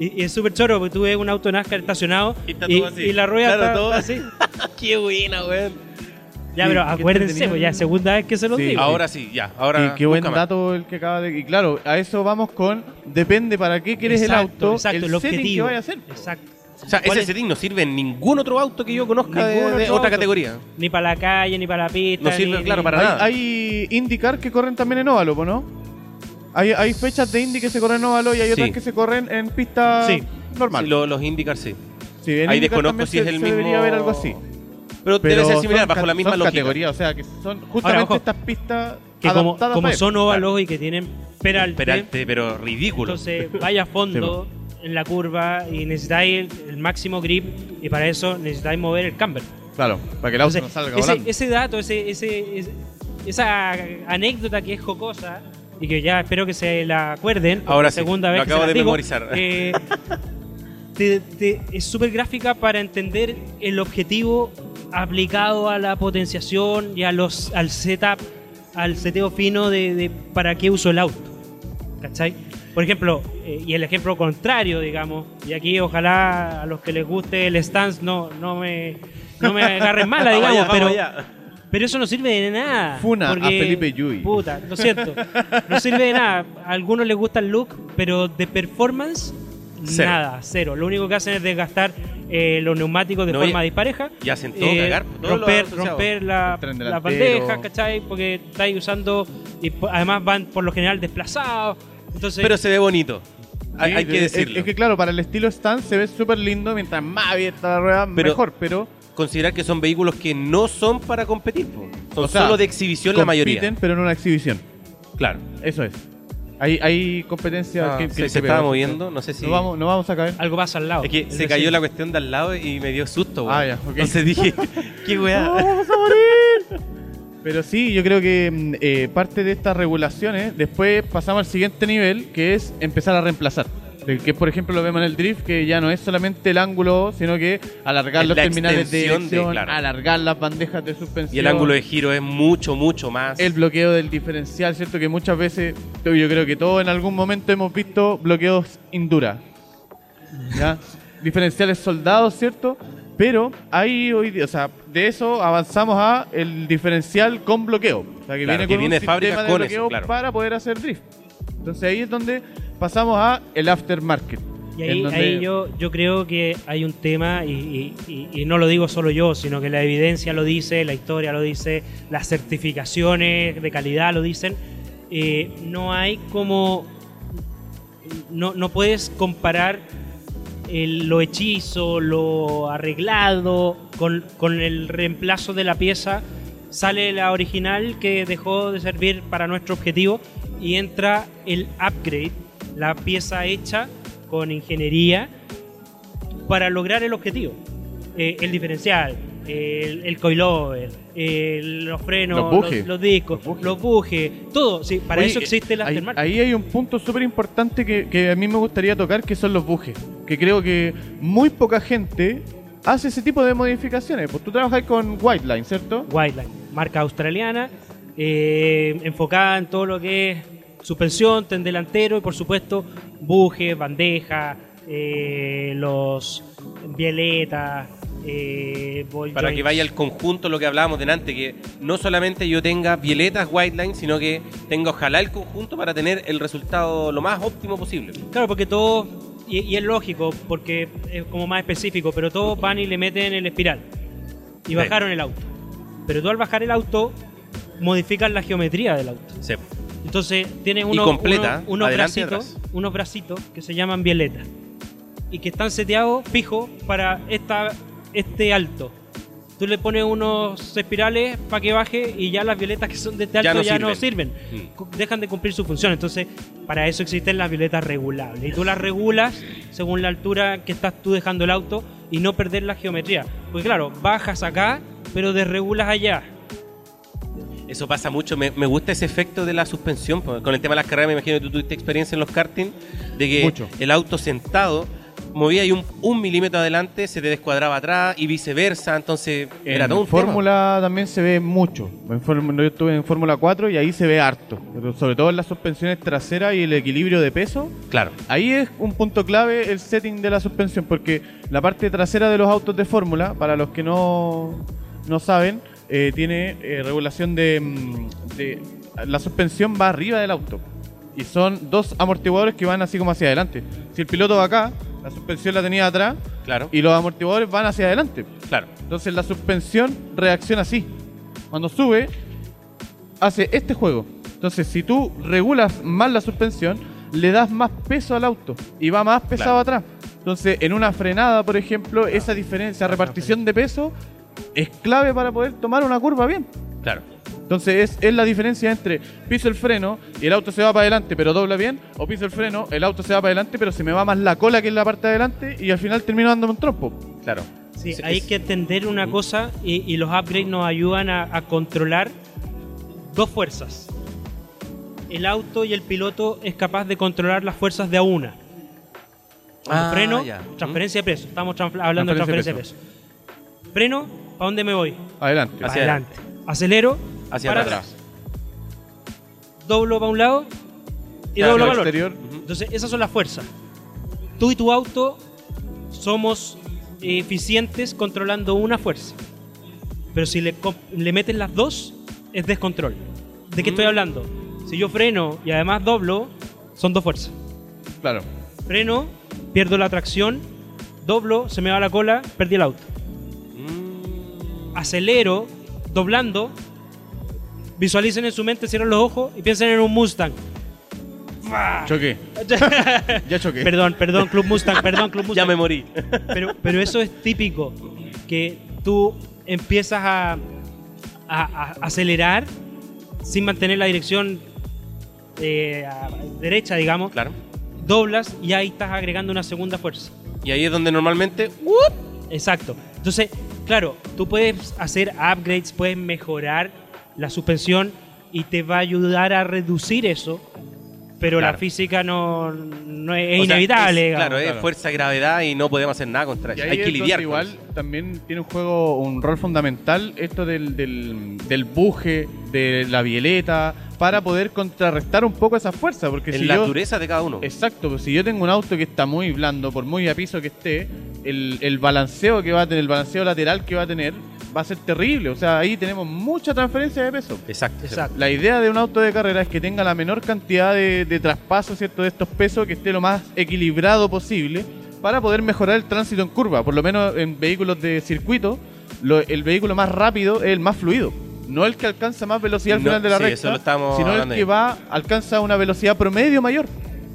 Y, y es súper choro porque tú ves un auto NASCAR estacionado Y está y, todo así. y la rueda Claro, está, todo así. [laughs] Qué buena, weón. Ya, pero acuérdense, pues ya segunda vez que se lo Sí. digo. Ahora sí, ya. Ahora. Qué, qué buen dato el que acaba de. Y claro, a eso vamos con. Depende para qué quieres el auto, exacto, el, el setting que objetivo. vaya a hacer. Exacto. O sea, ¿Cuál ese es? setting no sirve en ningún otro auto que yo conozca de, de otra auto. categoría. Ni para la calle, ni para la pista. No sirve, ni- claro, ni- para hay, nada. hay IndyCar que corren también en óvalo, ¿po ¿no? Hay, hay fechas de Indy que se corren en óvalo y hay otras Sí. que se corren en pista Sí. normal. Sí, lo- los IndyCar sí. Sí, en ahí IndyCar desconozco si es se- el se mismo. debería haber algo así. Pero, Pero debe ser similar, bajo la misma son lógica. categorías, o sea, que son justamente ojo, estas pistas Que como, como son óvalos y que tienen peralte, Peralte, pero ridículo. entonces vaya a fondo en la curva y necesitáis el, el máximo grip y para eso necesitáis mover el camber. Claro, para que el auto Entonces, no salga ese, volando. ese dato, ese, ese, ese- esa anécdota que es jocosa y que ya espero que se la acuerden. Ahora es sí, segunda lo vez que acabo se la de digo, memorizar. eh, te- te- es súper gráfica para entender el objetivo aplicado a la potenciación y a los, al setup, al seteo fino de, de para qué uso el auto. ¿Cachai? Por ejemplo, eh, y el ejemplo contrario, digamos, y aquí ojalá a los que les guste el stance no, no me, no me agarren mala, [laughs] digamos, allá, pero. Pero eso no sirve de nada. Funa a porque, Felipe Yui. Puta, lo siento. No sirve de nada. A algunos les gusta el look, pero de performance, Cero. nada, cero. Lo único que hacen es desgastar eh, los neumáticos de No, forma y- dispareja. y hacen todo cagar, todos los romper romper la, la bandeja, ¿cachai? Porque estáis usando. Y además van por lo general desplazados. Entonces, Pero se ve bonito. Hay, que es- decirlo. Es, que claro, para el estilo stand se ve súper lindo, mientras más abierta la rueda, Pero- mejor, pero Considerar que son vehículos que no son para competir. po. Son O sea, solo de exhibición la mayoría. compiten, pero en una exhibición. Claro. Eso es. Hay, hay competencia Ah, que, se, que- se que estaba moviendo, no sé si. No vamos, no vamos a caer. algo pasa al lado. Es que Es se decir, cayó la cuestión de al lado y me dio susto, güey. Ah, ya, ok. Entonces dije, [laughs] qué weá. vamos a morir! Pero sí, yo creo que mm, eh, parte de estas regulaciones, después pasamos al siguiente nivel, que es empezar a reemplazar. De Que por ejemplo lo vemos en el drift, que ya no es solamente el ángulo, sino que alargar Es los terminales de dirección, claro. alargar las bandejas de suspensión. Y el ángulo de giro es mucho, mucho más. el bloqueo del diferencial, ¿cierto? Que muchas veces, yo creo que todos en algún momento hemos visto bloqueos Indura. ¿Ya? [laughs] Diferenciales soldados, ¿cierto? Pero ahí hoy día, o sea, de eso avanzamos a el diferencial con bloqueo. O sea, que Claro, viene que con viene un de fábrica sistema de con eso, bloqueo claro. para poder hacer drift. Entonces ahí es donde pasamos a el aftermarket. Y ahí, donde- ahí yo, yo creo que hay un tema, y, y- y- y no lo digo solo yo, sino que la evidencia lo dice, la historia lo dice, las certificaciones de calidad lo dicen. eh, no hay como. No, no puedes comparar el- lo hechizo, lo arreglado con, con el reemplazo de la pieza sale la original que dejó de servir para nuestro objetivo y entra el upgrade, la pieza hecha con ingeniería para lograr el objetivo. Eh, el diferencial, el, el coilover, el- los frenos, Los bujes. los, discos, Los bujes. los bujes, todo. Sí, para Oye, eso existe el ahí, aftermarket. ahí hay un punto súper importante que, que a mí me gustaría tocar, que son los bujes. Que creo que muy poca gente hace ese tipo de modificaciones. Pues tú trabajas con White Line, ¿cierto? Wildline, marca australiana, eh, enfocada en todo lo que es suspensión, ten delantero y por supuesto buje, bandeja, eh, los violetas, eh, ball Para que vaya el conjunto, lo que hablábamos delante, que no solamente yo tenga violetas white line, sino que tenga ojalá el conjunto para tener el resultado lo más óptimo posible. Claro, porque todos, y, y es lógico, porque es como más específico, pero todos van y le meten el espiral y Sí. bajaron el auto. Pero tú al bajar el auto modificas la geometría del auto. Sí. Entonces tienes unos, completa, unos, bracitos, unos bracitos que se llaman violetas y que están seteados fijos para esta, este alto. Tú le pones unos espirales para que baje y ya las violetas que son de este Ya alto no ya no sirven. Mm. Dejan de cumplir su función. Entonces, para eso existen las violetas regulables. Y tú las regulas según la altura que estás tú dejando el auto y no perder la geometría. Porque claro, bajas acá, pero desregulas allá. Eso pasa mucho, me, me gusta ese efecto de la suspensión. pues, Con el tema de las carreras, me imagino que tú tuviste experiencia en los karting, de que Mucho. el auto sentado movía ahí un, un milímetro adelante, se te descuadraba atrás y viceversa, entonces era todo en un tema. Fórmula también se ve mucho. En Fórmula- yo estuve en Fórmula 4 y ahí se ve harto. Sobre todo en las suspensiones traseras y el equilibrio de peso. Claro, Ahí es un punto clave el setting de la suspensión, porque la parte trasera de los autos de fórmula, para los que no, no saben, eh, tiene eh, regulación de, mm, de- La suspensión va arriba del auto. Y son dos amortiguadores que van así como hacia adelante. Si el piloto va acá, la suspensión la tenía atrás claro, y los amortiguadores van hacia adelante. claro. Entonces la suspensión reacciona así. Cuando sube, hace este juego. Entonces si tú regulas más la suspensión, le das más peso al auto y va más pesado atrás. Entonces en una frenada, por ejemplo, esa diferencia, repartición de peso, es clave para poder tomar una curva bien. Claro. Entonces es, es la diferencia entre piso el freno y el auto se va para adelante pero dobla bien, o piso el freno, el auto se va para adelante pero se me va más la cola que en la parte de adelante y al final termino dándome un trompo. Claro. Sí, Es- hay es- que entender una cosa y, y los upgrades nos ayudan a, a controlar dos fuerzas. El auto y el piloto es capaz de controlar las fuerzas de a una. Ah, freno, ya. transferencia de peso. Estamos hablando de Transferencia transferencia de peso. Freno, ¿para dónde me voy? Adelante. Para Hacia adelante. Acelero, Hacia para atrás. atrás. Doblo para un lado y Claro, doblo Al para el otro. exterior. Entonces, esas son las fuerzas. Tú y tu auto somos eficientes controlando una fuerza. Pero si le, le metes las dos, es descontrol. ¿De qué estoy hablando? Si yo freno y además doblo, son dos fuerzas. Claro. Freno, pierdo la tracción, doblo, se me va la cola, perdí el auto. Acelero, doblando, visualicen en su mente, cierren los ojos y piensen en un Mustang. Choqué. [laughs] Ya choqué. perdón, perdón, Club Mustang, [laughs] perdón, Club Mustang. ya me morí. Pero, pero eso es típico, que tú empiezas a, a- a acelerar sin mantener la dirección eh, a- derecha, digamos, claro. doblas y ahí estás agregando una segunda fuerza. Y ahí es donde normalmente Exacto. Entonces, claro, tú puedes hacer upgrades, puedes mejorar la suspensión y te va a ayudar a reducir eso, pero Claro. la física no, no es, es o sea, inevitable. es- digamos. claro, es claro. fuerza gravedad y no podemos hacer nada contra eso. Hay que lidiar con igual eso. también tiene un juego, un rol fundamental esto del, del, del buje, de la violeta, para poder contrarrestar un poco esa fuerza. Porque En si la yo, dureza de cada uno. Exacto, pues si yo tengo un auto que está muy blando, por muy a piso que esté, el, el balanceo que va a tener, el balanceo lateral que va a tener, va a ser terrible. O sea, ahí tenemos mucha transferencia de peso. Exacto. Exacto. La idea de un auto de carrera es que tenga la menor cantidad de, de traspaso, ¿cierto? De estos pesos, que esté lo más equilibrado posible para poder mejorar el tránsito en curva. Por lo menos en vehículos de circuito, lo- el vehículo más rápido es el más fluido. No el que alcanza más velocidad al No, final de la sí, recta, eso lo estábamos sino el que va alcanza una velocidad promedio mayor.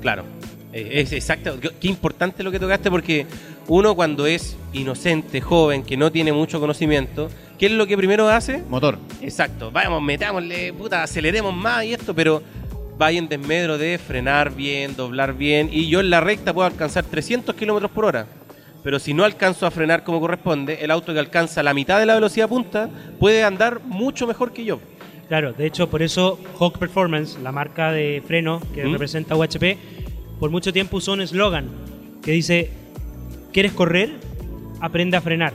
Claro. Eh, Es exacto. Qué importante lo que tocaste porque uno cuando es inocente, joven, que no tiene mucho conocimiento, ¿qué es lo que primero hace? Motor. Exacto, vamos, metámosle, puta, aceleremos más y esto, pero vaya en desmedro de frenar bien, doblar bien, y yo en la recta puedo alcanzar 300 kilómetros por hora. Pero si no alcanzo a frenar como corresponde, el auto que alcanza la mitad de la velocidad punta puede andar mucho mejor que yo. Claro, de hecho, por eso Hawk Performance, la marca de freno que ¿Mm? representa UHP, por mucho tiempo usó un eslogan que dice: ¿Quieres correr? Aprende a frenar.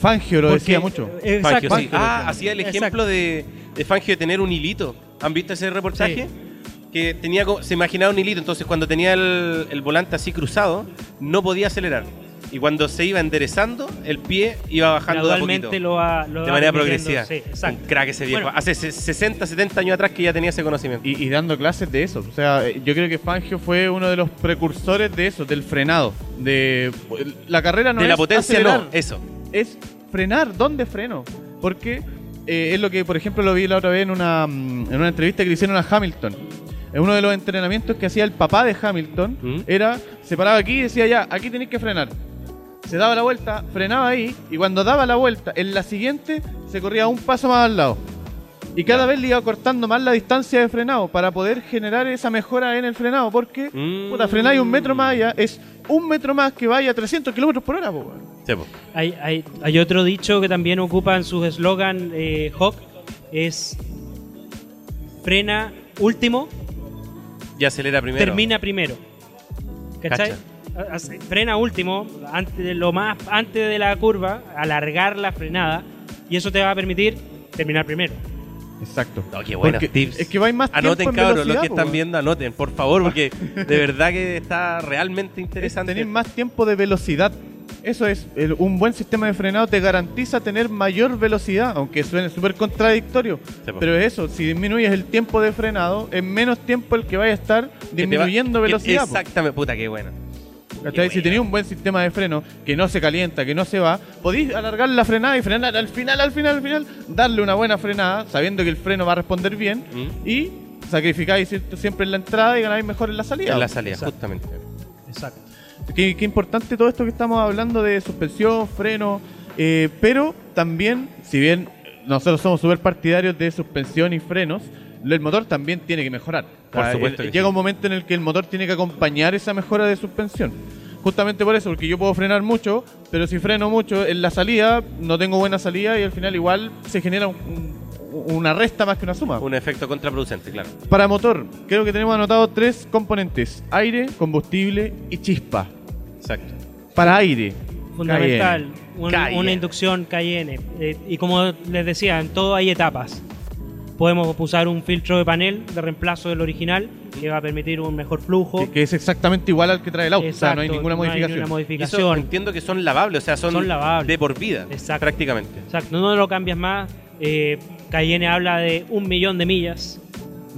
Fangio lo Porque- decía mucho. eh, Fangio, sí. Ah, hacía el ejemplo de, de Fangio de tener un hilito. ¿Han visto ese reportaje? Que tenía, como- se imaginaba un hilito, entonces cuando tenía el, el volante así cruzado, no podía acelerar. Y cuando se iba enderezando, el pie iba bajando de a poquito. Gradualmente lo va, lo de va manera progresiva. Sí, exacto. Un crack ese viejo. Bueno, Hace se- 60, 70 años atrás que ya tenía ese conocimiento. Y, y dando clases de eso. O sea, eh, yo creo que Fangio fue uno de los precursores de eso, del frenado. De la carrera no de la potencia acelerar, no, eso. es frenar. ¿Dónde freno? Porque eh, es lo que, por ejemplo, lo vi la otra vez en una, mm, en una entrevista que le hicieron a Hamilton. En uno de los entrenamientos que hacía el papá de Hamilton, ¿Mm? era, se paraba aquí y decía, ya, aquí tenéis que frenar. Se daba la vuelta, frenaba ahí, y cuando daba la vuelta, en la siguiente, se corría un paso más al lado. Y cada vez le iba cortando más la distancia de frenado para poder generar esa mejora en el frenado. Porque, Mm. puta, frenáis un metro más allá, es un metro más que vaya a 300 kilómetros por hora, po, weón. Sí, po. hay, hay, hay otro dicho que también ocupa en sus eslogan eh, Hawk: es frena último, Y acelera primero. termina primero. ¿Cachai? Frena último, antes de lo más antes de la curva, alargar la frenada y eso te va a permitir terminar primero. Exacto. No, qué buenos Porque tips. Es que vais más Anoten, cabros, los que están viendo, anoten, por favor, porque [laughs] de verdad que está realmente interesante. Tenéis más tiempo de velocidad. Eso es, el- un buen sistema de frenado te garantiza tener mayor velocidad, aunque suene súper contradictorio. Sí. Pero eso, si disminuyes el tiempo de frenado, es menos tiempo el que vaya a estar va- disminuyendo que- velocidad. po. Exactamente, puta, qué bueno. ¿Cachai? Si tenéis un buen sistema de freno que no se calienta, que no se va, podéis alargar la frenada y frenar al final, al final, al final, darle una buena frenada, sabiendo que el freno va a responder bien, ¿Mm? y sacrificáis siempre en la entrada y ganáis mejor en la salida. En la salida, Exacto. justamente. Exacto. Qué, qué importante todo esto que estamos hablando de suspensión, freno, eh, pero también, si bien nosotros somos súper partidarios de suspensión y frenos, lo- el motor también tiene que mejorar. Por supuesto el- que llega sí. un momento en el que el motor tiene que acompañar esa mejora de suspensión. Justamente por eso, porque yo puedo frenar mucho, pero si freno mucho en la salida, no tengo buena salida y al final igual se genera un- un- una resta más que una suma. Un efecto contraproducente, claro. Para motor, creo que tenemos anotado tres componentes: aire, combustible y chispa. Exacto. Para aire. Fundamental, Cayenne. un- Cayenne. una inducción Cayenne. Eh, y como les decía, en todo hay etapas. Podemos usar un filtro de panel de reemplazo del original que va a permitir un mejor flujo. Que, que es exactamente igual al que trae el auto. o sea, no hay Exacto, ninguna modificación. ninguna Y eso modificación. entiendo que son lavables, o sea, son, Son lavables. de por vida, Exacto. prácticamente. Exacto, no lo cambias más. Eh, Cayenne habla de un millón de millas.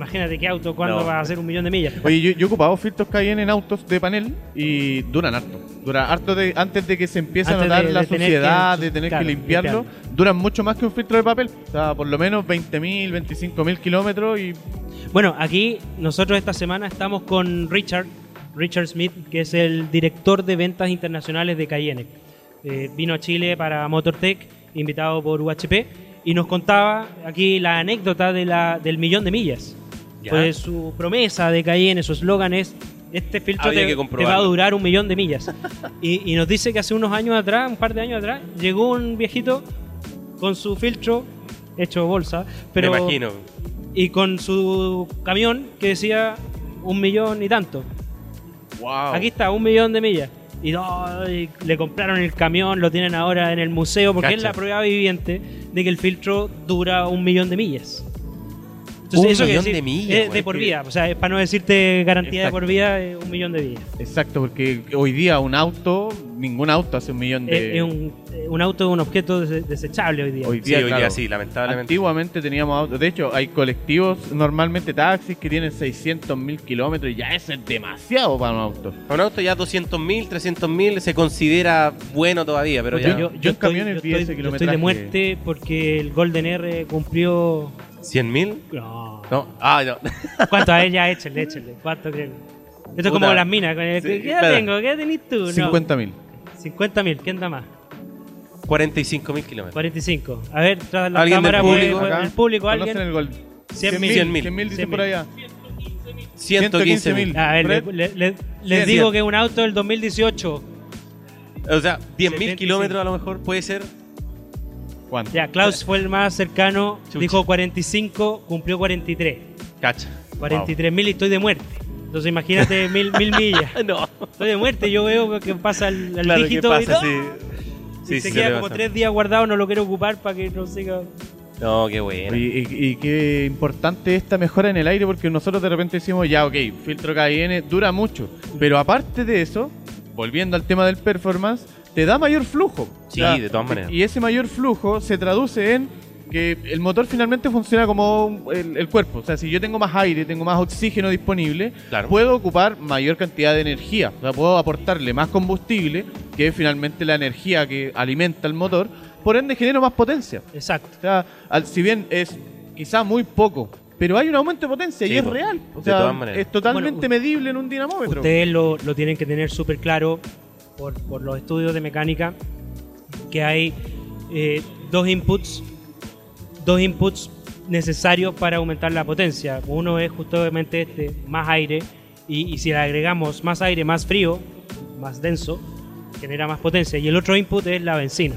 Imagínate qué auto, ¿cuándo No. va a hacer un millón de millas? Oye, yo, yo he ocupado filtros Cayenne en autos de panel y duran harto. Dura harto de, antes de que se empiece Antes a notar de- la de tener suciedad, que- de tener claro, que limpiarlo. Duran mucho más que un filtro de papel. O sea, por lo menos 20.000, 25.000 kilómetros y Bueno, aquí nosotros esta semana estamos con Richard, Richard Smith, que es el director de ventas internacionales de Cayenne. Eh, vino a Chile para MotorTech, invitado por UHP, y nos contaba aquí la anécdota de la, del millón de millas. Ya. Pues su promesa de Cayenne, su eslogan es, este filtro te, va a durar un millón de millas. [laughs] y, y nos dice que hace unos años atrás, un par de años atrás, llegó un viejito con su filtro hecho bolsa, pero Me imagino. y con su camión que decía un millón y tanto. wow. Aquí está, un millón de millas. Y, le compraron el camión, lo tienen ahora en el museo, porque es la prueba viviente de que el filtro dura un millón de millas. Un quiere millón de millas, es de por vida. O sea, es para no decirte garantía Exacto. de por vida, es un millón de millas. Exacto, porque hoy día un auto, ningún auto hace un millón de... Es, es un, eh, un auto es un objeto dese- desechable hoy día. Hoy Sí, día, hoy día claro. sí, lamentablemente. Antiguamente teníamos autos, de hecho hay colectivos, normalmente taxis que tienen 600.000 kilómetros y ya eso es demasiado para un auto. Un auto ya 200.000, 300.000 se considera bueno todavía, pero Yo- ya yo- vi ese estoy, yo estoy de muerte porque el Golden R cumplió. 100.000. No. No, ah, no. [laughs] ¿Cuánto a ella? [laughs] Échenle, échenle. ¿Cuánto creen? Esto es como las minas. con el- Sí, ¿Qué edad claro. tengo? ¿Qué edad tenés tú? No. 50 mil. 50 mil. ¿Quién da más? 45 mil kilómetros. 45. A ver, tras la ¿Alguien del cámara, puede- público? puede- el público, ¿Conocen alguien. el gol? 100 mil. 100 mil. 100 mil dicen 100 por allá. 115 mil. A ver, le- le- le- les digo que un auto del 2018. O sea, 10 mil 75. kilómetros a lo mejor puede ser. ¿Cuánto? Ya, Klaus fue el más cercano. Chucha. Dijo 45, cumplió 43. Cacha. 43 mil y estoy de muerte. Entonces imagínate [laughs] mil, mil millas. Wow. [laughs] No. Estoy de muerte, yo veo que pasa el, el Claro, ¿qué dígito y, pasa? ¡no! Sí. y Sí, se sí, queda suele como tres días guardado, no lo quiero ocupar para que no siga. No, qué bueno. Y, y- y qué importante esta mejora en el aire porque nosotros de repente decimos, ya, ok, filtro KIN dura mucho. Pero aparte de eso, volviendo al tema del performance, te da mayor flujo. Sí, de todas maneras. Y ese mayor flujo se traduce en que el motor finalmente funciona como el, el cuerpo. O sea, si yo tengo más aire, tengo más oxígeno disponible, Claro. puedo ocupar mayor cantidad de energía. O sea, puedo aportarle más combustible, que es finalmente la energía que alimenta el motor. Por ende, genero más potencia. Exacto. O sea, al- si bien es quizá muy poco, pero hay un aumento de potencia Sí, y es real. O De sea, todas maneras. es totalmente Bueno, medible en un dinamómetro. Ustedes lo, lo tienen que tener súper claro por, por los estudios de mecánica que hay eh, dos inputs dos inputs necesarios para aumentar la potencia. Uno es justamente este, más aire y, y si le agregamos más aire, más frío, más denso, genera más potencia. Y el otro input es la benzina.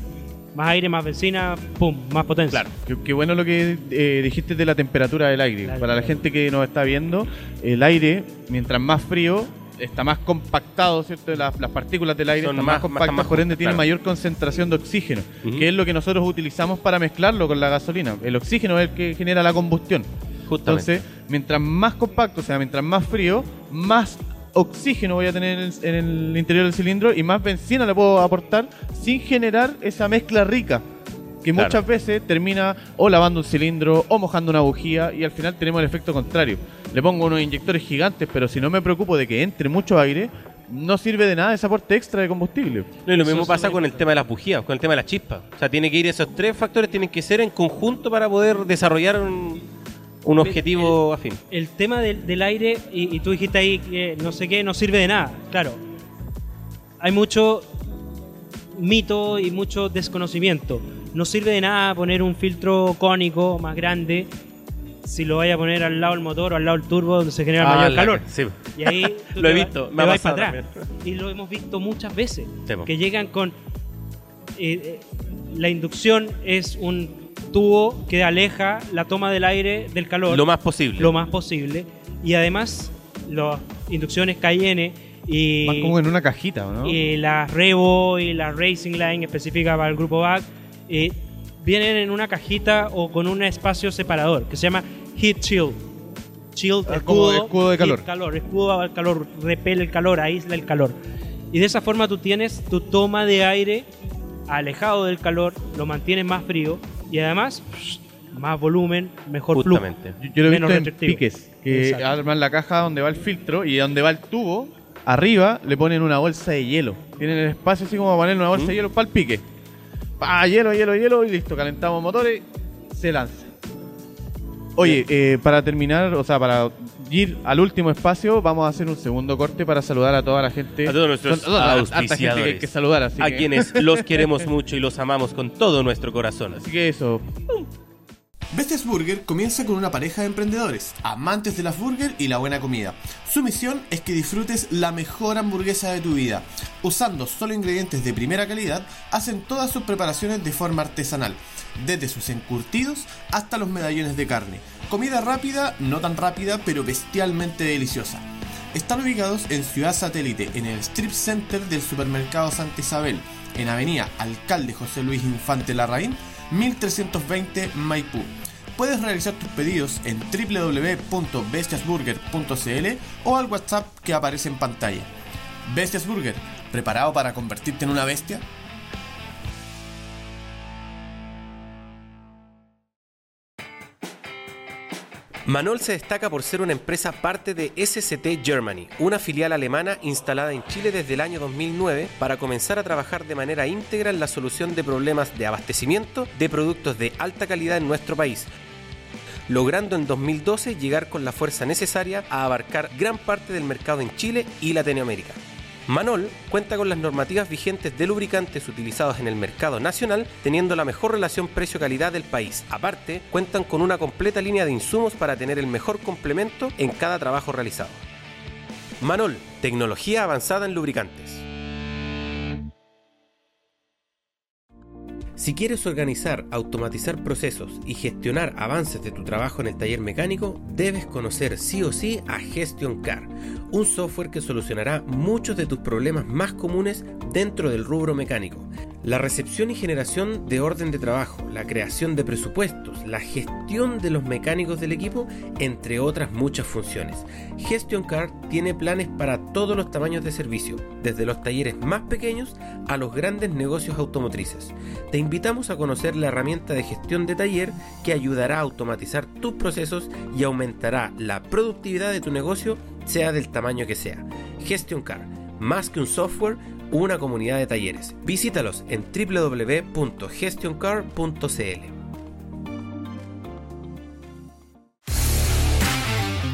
Más aire, más benzina, pum, más potencia. Claro, qué, qué bueno lo que eh, dijiste de la temperatura del aire. Para la gente que nos está viendo, el aire, mientras más frío, está más compactado, ¿cierto? Las, las partículas del aire Son están más- más, compactas, más por ende tienen claro. mayor concentración de oxígeno, que es lo que nosotros utilizamos para mezclarlo con la gasolina. El oxígeno es el que genera la combustión. Justamente. Entonces, mientras más compacto, o sea, mientras más frío, más oxígeno voy a tener en el, en el interior del cilindro y más benzina le puedo aportar sin generar esa mezcla rica. Que Claro. muchas veces termina o lavando un cilindro o mojando una bujía y al final tenemos el efecto contrario. Le pongo unos inyectores gigantes, pero si no me preocupo de que entre mucho aire, no sirve de nada ese aporte extra de combustible. No, y lo mismo Eso pasa con el tema de las bujías, con el tema de las chispas. O sea, tiene que ir esos tres factores, tienen que ser en conjunto para poder desarrollar un, un objetivo afín. el tema del, del aire, y, y tú dijiste ahí que no sé qué, no sirve de nada. Claro, hay mucho mito y mucho desconocimiento. No sirve de nada poner un filtro cónico más grande si lo vaya a poner al lado del motor o al lado del turbo donde se genera Ah, mayor la- calor. Sí. Y ahí [laughs] tú Lo he visto, me pasado para atrás. Y lo hemos visto muchas veces. Sí, que llegan con. eh, eh, la inducción es un tubo que aleja la toma del aire del calor Lo más posible. lo más posible. Y además, las inducciones Cayenne y, Más como en una cajita, ¿o ¿no? y las Revo y la Racing Line específica para el grupo BAC eh, vienen en una cajita o con un espacio separador que se llama Heat Shield. Shield, Ah, como escudo de calor. calor, escudo al calor, repele el calor, aísla el calor. Y de esa forma tú tienes tu toma de aire alejado del calor, lo mantienes más frío y además más volumen, mejor flujo. Justamente. Yo, yo lo he menos visto en piques, que Exacto. arman la caja donde va el filtro y donde va el tubo, arriba le ponen una bolsa de hielo. Tienen el espacio así como para poner una bolsa de hielo para el pique. Pa, hielo, hielo, hielo y listo, calentamos motores, se lanza. Oye, eh, para terminar, o sea, para ir al último espacio, vamos a hacer un segundo corte para saludar a toda la gente. A todos nuestros Son- harta gente que hay auspiciadores. que saludar, así a que- quienes los [laughs] queremos mucho y los amamos con todo nuestro corazón. Así que eso, Bestias Burger comienza con una pareja de emprendedores, amantes de las burger y la buena comida. Su misión es que disfrutes la mejor hamburguesa de tu vida. Usando solo ingredientes de primera calidad, hacen todas sus preparaciones de forma artesanal, desde sus encurtidos hasta los medallones de carne. Comida rápida, no tan rápida, pero bestialmente deliciosa. Están ubicados en Ciudad Satélite, en el Strip Center del Supermercado Santa Isabel, en Avenida Alcalde José Luis Infante Larraín, 1320 Maipú. Puedes realizar tus pedidos en www.bestiasburger.cl o al WhatsApp que aparece en pantalla. Bestias Burger, ¿preparado para convertirte en una bestia? Manol se destaca por ser una empresa parte de SCT Germany, una filial alemana instalada en Chile desde el año 2009 para comenzar a trabajar de manera íntegra en la solución de problemas de abastecimiento de productos de alta calidad en nuestro país. logrando en 2012 llegar con la fuerza necesaria a abarcar gran parte del mercado en Chile y Latinoamérica. Manol cuenta con las normativas vigentes de lubricantes utilizados en el mercado nacional, teniendo la mejor relación precio-calidad del país. Aparte, cuentan con una completa línea de insumos para tener el mejor complemento en cada trabajo realizado. Manol, tecnología avanzada en lubricantes. Si quieres organizar, automatizar procesos y gestionar avances de tu trabajo en el taller mecánico, debes conocer sí o sí a GestionCar, un software que solucionará muchos de tus problemas más comunes dentro del rubro mecánico. La recepción y generación de orden de trabajo, la creación de presupuestos, la gestión de los mecánicos del equipo, entre otras muchas funciones. GestionCard tiene planes para todos los tamaños de servicio, desde los talleres más pequeños a los grandes negocios automotrices. Invitamos a conocer la herramienta de gestión de taller que ayudará a automatizar tus procesos y aumentará la productividad de tu negocio, sea del tamaño que sea. GestionCard, más que un software, una comunidad de talleres. Visítalos en www.gestioncar.cl.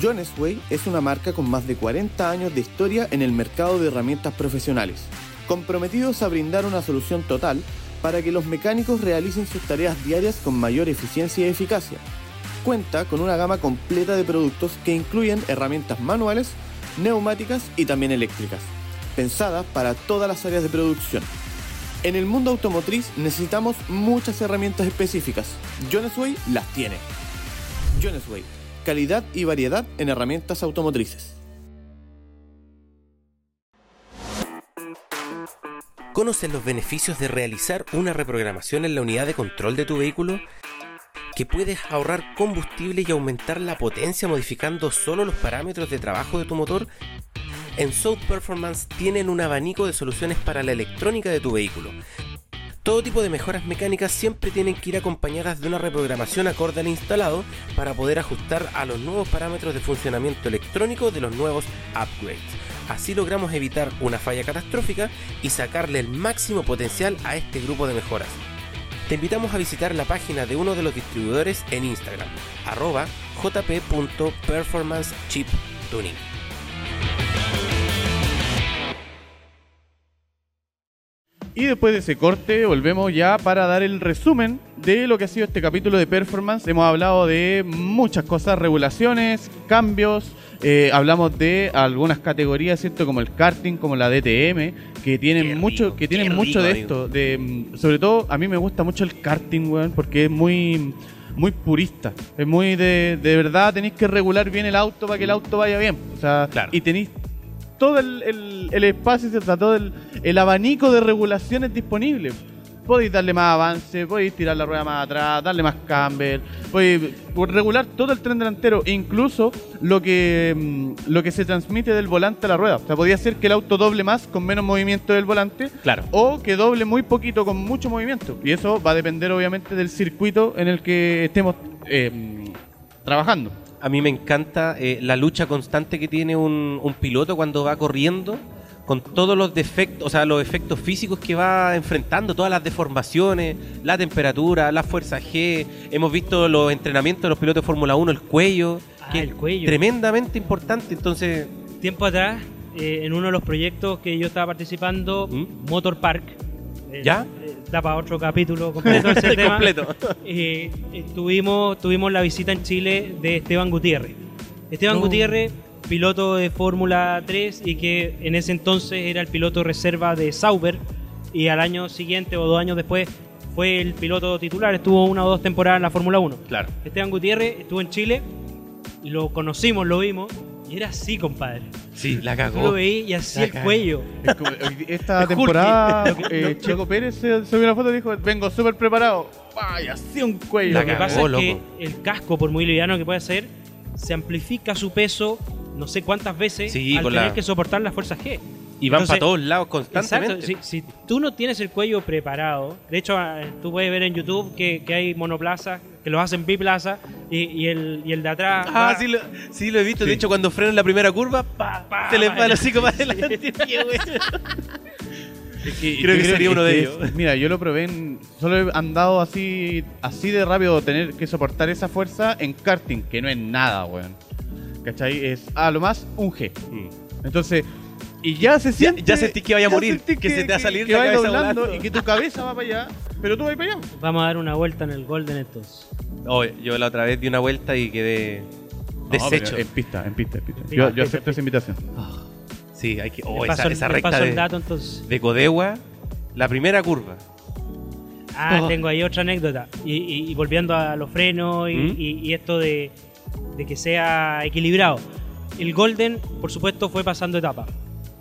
Jones Way es una marca con más de 40 años de historia en el mercado de herramientas profesionales, comprometidos a brindar una solución total para que los mecánicos realicen sus tareas diarias con mayor eficiencia y eficacia. Cuenta con una gama completa de productos que incluyen herramientas manuales, neumáticas y también eléctricas, pensadas para todas las áreas de producción. En el mundo automotriz necesitamos muchas herramientas específicas. Jones Way las tiene. Jones Way, calidad y variedad en herramientas automotrices. ¿Conoces los beneficios de realizar una reprogramación en la unidad de control de tu vehículo? Que puedes ahorrar combustible y aumentar la potencia modificando solo los parámetros de trabajo de tu motor. En South Performance tienen un abanico de soluciones para la electrónica de tu vehículo. Todo tipo de mejoras mecánicas siempre tienen que ir acompañadas de una reprogramación acorde al instalado para poder ajustar a los nuevos parámetros de funcionamiento electrónico de los nuevos upgrades. Así logramos evitar una falla catastrófica y sacarle el máximo potencial a este grupo de mejoras. Te invitamos a visitar la página de uno de los distribuidores en Instagram, arroba jp.performancechiptuning. Y después de ese corte volvemos ya para dar el resumen de lo que ha sido este capítulo de performance. Hemos hablado de muchas cosas, regulaciones, cambios, eh, hablamos de algunas categorías, ¿cierto? Como el karting, como la DTM, que tienen mucho, que tienen mucho rico, de esto. De, mm, sobre todo, a mí me gusta mucho el karting, weón, porque es muy muy purista. Es muy de, de verdad, tenéis que regular bien el auto para que el auto vaya bien. O sea, Claro. y tenéis todo el, el- el espacio, todo el, el abanico de regulaciones disponibles. Podéis darle más avance, podéis tirar la rueda más atrás, darle más camber, podéis regular todo el tren delantero, incluso lo que mm, lo que se transmite del volante a la rueda. O sea, podía ser que el auto doble más con menos movimiento del volante, Claro. o que doble muy poquito con mucho movimiento. Y eso va a depender obviamente del circuito en el que estemos eh, trabajando. A mí me encanta eh, la lucha constante que tiene un, un piloto cuando va corriendo con todos los defectos, o sea, los efectos físicos que va enfrentando, todas las deformaciones, la temperatura, la fuerza G. Hemos visto los entrenamientos de los pilotos de Fórmula 1, el cuello, Ah, que el es tremendamente importante. Entonces, Tiempo atrás, eh, en uno de los proyectos que yo estaba participando, ¿Mm? Motor Park. Eh, ¿Ya? eh, da para otro capítulo [laughs] completo ese tema. completo. Eh, eh, tuvimos, tuvimos la visita en Chile de Esteban Gutiérrez. Esteban No. Gutiérrez, piloto de Fórmula 3 y que en ese entonces era el piloto reserva de Sauber y al año siguiente o dos años después fue el piloto titular, estuvo una o dos temporadas en la Fórmula 1. Claro. Esteban Gutiérrez estuvo en Chile, lo conocimos, lo vimos y era así, compadre. Sí, la Tú lo cagó. veí y así La el cagó. cuello. Es como, [laughs] hoy- Esta temporada, Lo eh, lo- Checo Pérez se subió una foto y dijo: Vengo súper preparado. Vaya, así un cuello. La Lo que cagó, pasa es que loco. el casco, por muy liviano que pueda ser, se amplifica su peso no sé cuántas veces Sí, al tener la- que soportar las fuerzas G. Y van Entonces, para todos lados Exacto, constantemente. si, si tú no tienes el cuello preparado, de hecho ah, tú puedes ver en YouTube que, que hay monoplazas que los hacen biplaza y, y el, y el de atrás Ah, va- sí lo, sí lo he visto. Sí. De hecho, cuando frenan la primera curva, pa, Pa, se les va el hocico para adelante. [laughs] Es que- Creo que sería uno de ellos. es- mira, yo lo probé en. Solo he andado así, así de rápido tener que soportar esa fuerza en karting, que no es nada, weón. ¿Cachai? Es a lo más un G. Entonces, y ya se siente. ya sentís que vaya a ya morir, sentís que se te va a salir que la vaya cabeza doblando volando. y que tu cabeza va para allá, pero tú vas para allá. Vamos a dar una vuelta en el Golden entonces. Oh, yo la otra vez di una vuelta y quedé deshecho. en pista, en pista, en pista. Yo, en yo pista, acepto esa invitación. Sí, hay que. Oh, esa, esa recta paso el de, dato entonces. de Codegua, la primera curva. Ah, Oh. tengo ahí otra anécdota. Y, y- y volviendo a los frenos y, ¿Mm? y- y esto de, de que sea equilibrado. El Golden, por supuesto, fue pasando etapas.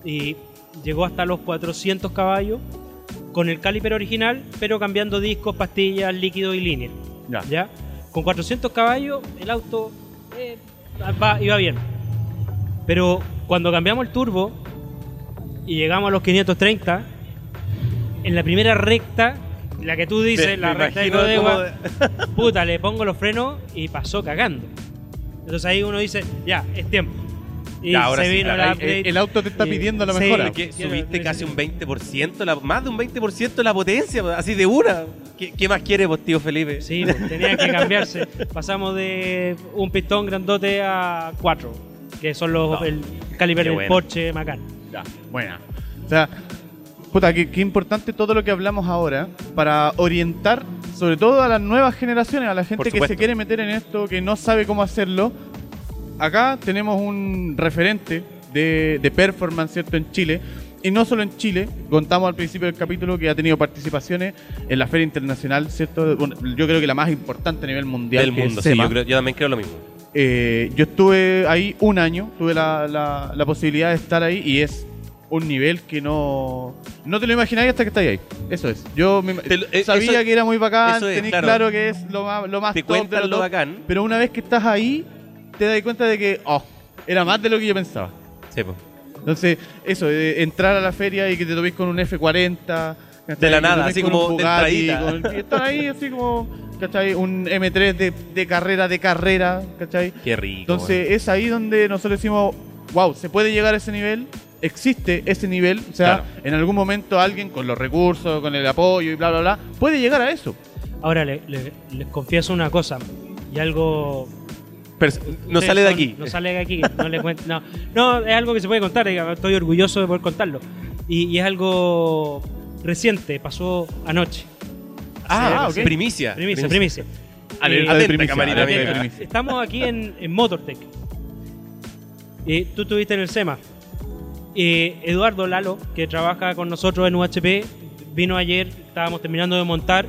Y llegó hasta los 400 caballos con el caliper original, pero cambiando discos, pastillas, líquido y línea. Ya. ¿Ya? Con 400 caballos, el auto eh, va- iba bien. Pero cuando cambiamos el turbo y llegamos a los 530, en la primera recta, la que tú dices, la recta de Codegua, puta, le pongo los frenos y pasó cagando. Entonces ahí uno dice, ya, es tiempo. Y Ya, ahora se sí, vino claro, update. El, el auto te está Eh, pidiendo la sí, mejora. Porque Quiero- subiste casi un 20%, la- más de un 20% la potencia, así de una. ¿Qué, qué más quiere vos, tío Felipe? Sí, pues, tenía que cambiarse. Pasamos de un pistón grandote a cuatro, que son los No, el caliber del bueno. Porsche Macan. Ya, buena. O sea, puta, qué, qué importante todo lo que hablamos ahora para orientar, sobre todo a las nuevas generaciones, a la gente que se quiere meter en esto, que no sabe cómo hacerlo. Acá tenemos un referente de, de performance, ¿cierto? En Chile. Y no solo en Chile, contamos al principio del capítulo que ha tenido participaciones en la Feria Internacional, ¿cierto? Bueno, yo creo que la más importante a nivel mundial. Del mundo, sí, yo, creo- yo también creo lo mismo. Eh, yo estuve ahí un año, tuve la, la- la posibilidad de estar ahí y es un nivel que no no te lo imagináis hasta que estáis ahí. Eso es. Yo me- lo- eh, sabía eso- que era muy bacán, es, tenéis claro. claro. que es lo más, lo más Te top de cuentan lo bacán. pero una vez que estás ahí, te das cuenta de que, oh, era más de lo que yo pensaba. Sí, po. Entonces, eso, de entrar a la feria y que te toméis con un F40. ¿cachai? De la nada, así como de con- y estar ahí así como, ¿cachai? Un M3 de, de carrera, de carrera, ¿cachai? Qué rico. Entonces es ahí donde nosotros decimos, wow, se puede llegar a ese nivel, existe ese nivel, o sea, Claro. en algún momento alguien con los recursos, con el apoyo y bla, bla, bla, puede llegar a eso. Ahora le- le- les confieso una cosa y algo Pero no sale de aquí. No sale de aquí. No, le cuento- no. No, es algo que se puede contar. digamos, Estoy orgulloso de poder contarlo. Y, y es algo reciente. Pasó anoche. Ah, ok. primicia. Primicia, primicia. Eh, primicia, camarita, de amiga. primicia. Estamos aquí en, en Motortech. Y tú estuviste en el SEMA. Y Eduardo Lalo, que trabaja con nosotros en UHP, vino ayer. Estábamos terminando de montar.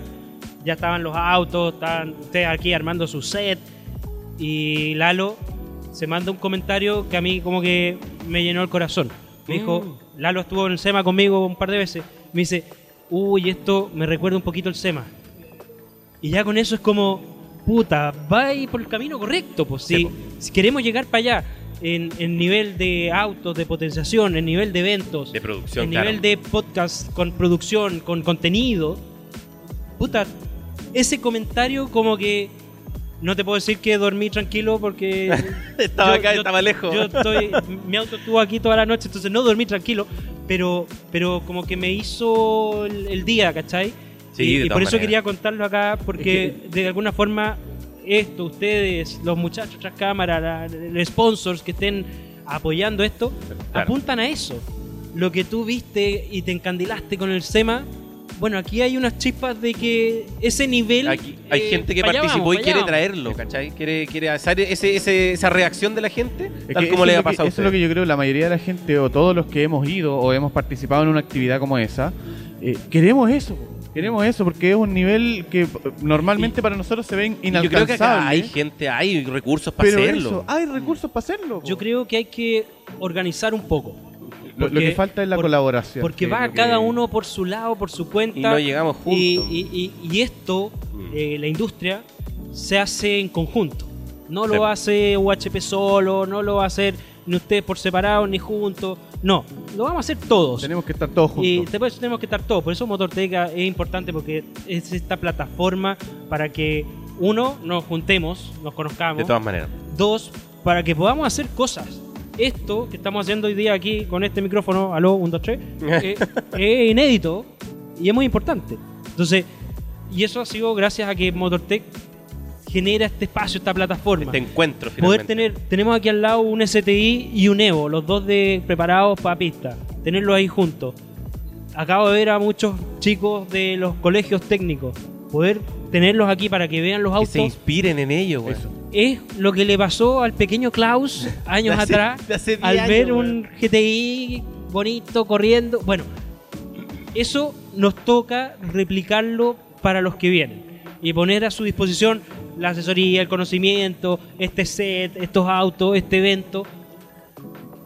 Ya estaban los autos, estaban ustedes aquí armando su set. Y Lalo se manda un comentario que a mí como que me llenó el corazón. Me dijo, Lalo estuvo en el SEMA conmigo un par de veces. Me dice, uy, esto me recuerda un poquito el SEMA. Y ya con eso es como, puta, va ahí por el camino correcto. Pues si, si queremos llegar para allá en, en nivel de autos, de potenciación, en nivel de eventos, De producción, en claro. nivel de podcast con producción, con contenido, puta, ese comentario como que no te puedo decir que dormí tranquilo porque [laughs] Estaba yo- acá, yo- estaba lejos. Yo estoy, [laughs] mi auto estuvo aquí toda la noche, entonces no dormí tranquilo, pero, pero como que me hizo el, el día, ¿cachai? Sí, y de y por eso quería contarlo acá, porque de alguna forma esto, ustedes, los muchachos tras cámara, la- los sponsors que estén apoyando esto, Claro. apuntan a eso. Lo que tú viste y te encandilaste con el SEMA, bueno, aquí hay unas chispas de que ese nivel... Aquí hay eh, gente que participó vamos, y quiere traerlo, ¿cachai? Quiere, quiere hacer ese, ese- esa reacción de la gente, Es tal que como eso le es ha lo que- pasado a Eso es lo que yo creo, la mayoría de la gente o todos los que hemos ido o hemos participado en una actividad como esa, eh, queremos eso. Queremos eso porque es un nivel que normalmente para nosotros se ven Y Yo creo que inalcanzable. acá hay gente, hay recursos para pero hacerlo. eso, hay recursos para hacerlo. po. Yo creo que hay que organizar un poco. Lo, que falta es la por- colaboración. Porque que va que- cada uno por su lado, por su cuenta. Y no llegamos juntos. Y, y- y- y esto, Mm. eh, la industria, se hace en conjunto. No Sí. lo hace UHP solo, no lo va a hacer ni ustedes por separado ni juntos. No, lo vamos a hacer todos. Tenemos que estar todos juntos. Y después tenemos que estar todos. Por eso Motorteca es importante porque es esta plataforma para que, uno, nos juntemos, nos conozcamos. De todas maneras. Dos, para que podamos hacer cosas. Esto que estamos haciendo hoy día aquí con este micrófono, aló, 1, 2, 3, eh, es inédito y es muy importante. Entonces, y eso ha sido gracias a que Motortech genera este espacio, esta plataforma. Este encuentro, Poder finalmente. tener, tenemos aquí al lado un STI y un Evo, los dos de preparados para pista, tenerlos ahí juntos. Acabo de ver a muchos chicos de los colegios técnicos, poder tenerlos aquí para que vean los Que autos se inspiren en ello, güey. Eso. Es lo que le pasó al pequeño Klaus [laughs] años hace- atrás de hace 10 al ver un GTI bonito corriendo. Bueno, eso nos toca replicarlo para los que vienen y poner a su disposición la asesoría, el conocimiento, este set, estos autos, este evento,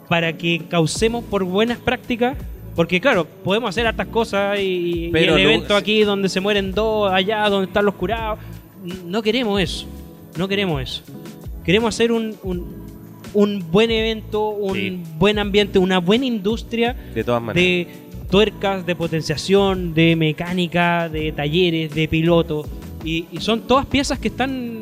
para que causemos por buenas prácticas. Porque claro, podemos hacer hartas cosas y, el no- evento aquí donde se mueren dos, allá donde están los curados. No queremos eso. No queremos eso. Queremos hacer un, un, un buen evento, un Sí. buen ambiente, una buena industria De todas maneras. de tuercas, de potenciación, de mecánica, de talleres, de piloto. Y, y son todas piezas que están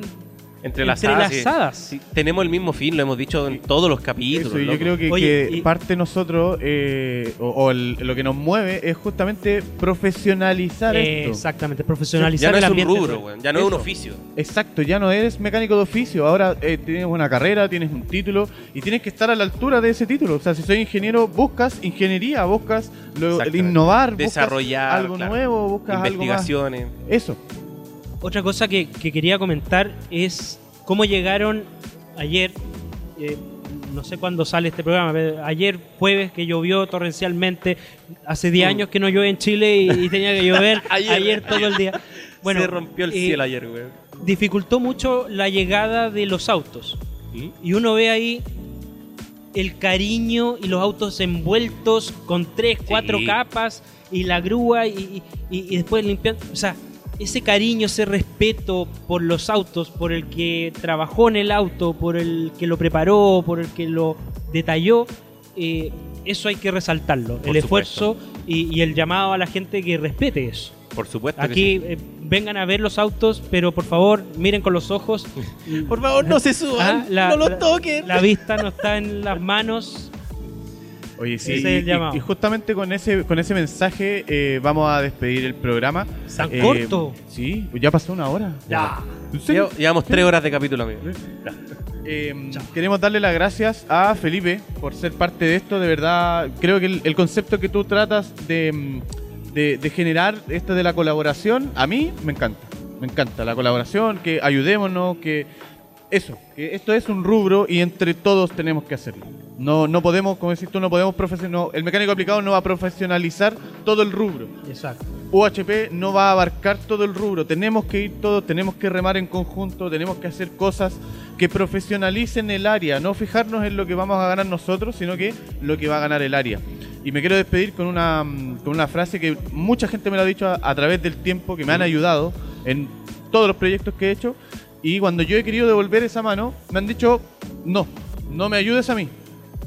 Entrelazadas. entrelazadas. Sí, tenemos el mismo fin, lo hemos dicho en todos los capítulos. Eso, yo creo que, Oye, que y- parte de nosotros, eh, o, o el- lo que nos mueve, es justamente profesionalizar esto. Exactamente, Ya profesionalizar no el es un ambiente. rubro. Ya no es un oficio. Exacto, ya no eres mecánico de oficio, ahora eh, tienes una carrera, tienes un título y tienes que estar a la altura de ese título. O sea, si soy ingeniero, buscas ingeniería, buscas lo- el innovar, Desarrollar, buscas algo claro. nuevo, buscas algo más. Investigaciones. Eso. Otra cosa que, que quería comentar es cómo llegaron ayer, eh, no sé cuándo sale este programa, pero ayer jueves que llovió torrencialmente, hace 10 años que no llueve en Chile y, y tenía que llover Mm. [laughs] Ayer. ayer, todo el día. Bueno, Se rompió el eh, cielo ayer, güey. dificultó mucho la llegada de los autos. ¿Mm? Y uno ve ahí el cariño y los autos envueltos con tres, cuatro Sí. capas y la grúa y, y- y después limpiando. O sea, ese cariño, ese respeto por los autos, por el que trabajó en el auto, por el que lo preparó, por el que lo detalló, eh, eso hay que resaltarlo. Por el esfuerzo y, y el llamado a la gente que respete eso. Por supuesto. que Aquí sí. eh, vengan a ver los autos, pero por favor miren con los ojos. [laughs] Por favor, no se suban. Ah, la- no lo la- toquen. La vista no está en las manos. Oye, sí, Ese es y, el llamado. y- y justamente con ese con ese mensaje eh, vamos a despedir el programa. Tan Eh, corto. Sí, ya pasó una hora. Ya. Llevamos tres horas de capítulo, amigo. Eh, queremos darle las gracias a Felipe por ser parte de esto. De verdad, creo que el, el concepto que tú tratas de, mm, de, de generar, esto de la colaboración, a mí me encanta. Me encanta la colaboración, que ayudémonos, que eso, que esto es un rubro y entre todos tenemos que hacerlo. No, no podemos, como decís tú, no podemos profesional, el mecánico aplicado no va a profesionalizar todo el rubro. Exacto. UHP no va a abarcar todo el rubro. Tenemos que ir todos, tenemos que remar en conjunto, tenemos que hacer cosas que profesionalicen el área, no fijarnos en lo que vamos a ganar nosotros, sino que lo que va a ganar el área. Y me quiero despedir con una, mm, con una frase que mucha gente me lo ha dicho a, a través del tiempo, que me han ayudado en todos los proyectos que he hecho. Y cuando yo he querido devolver esa mano, me han dicho, no, no me ayudes a mí.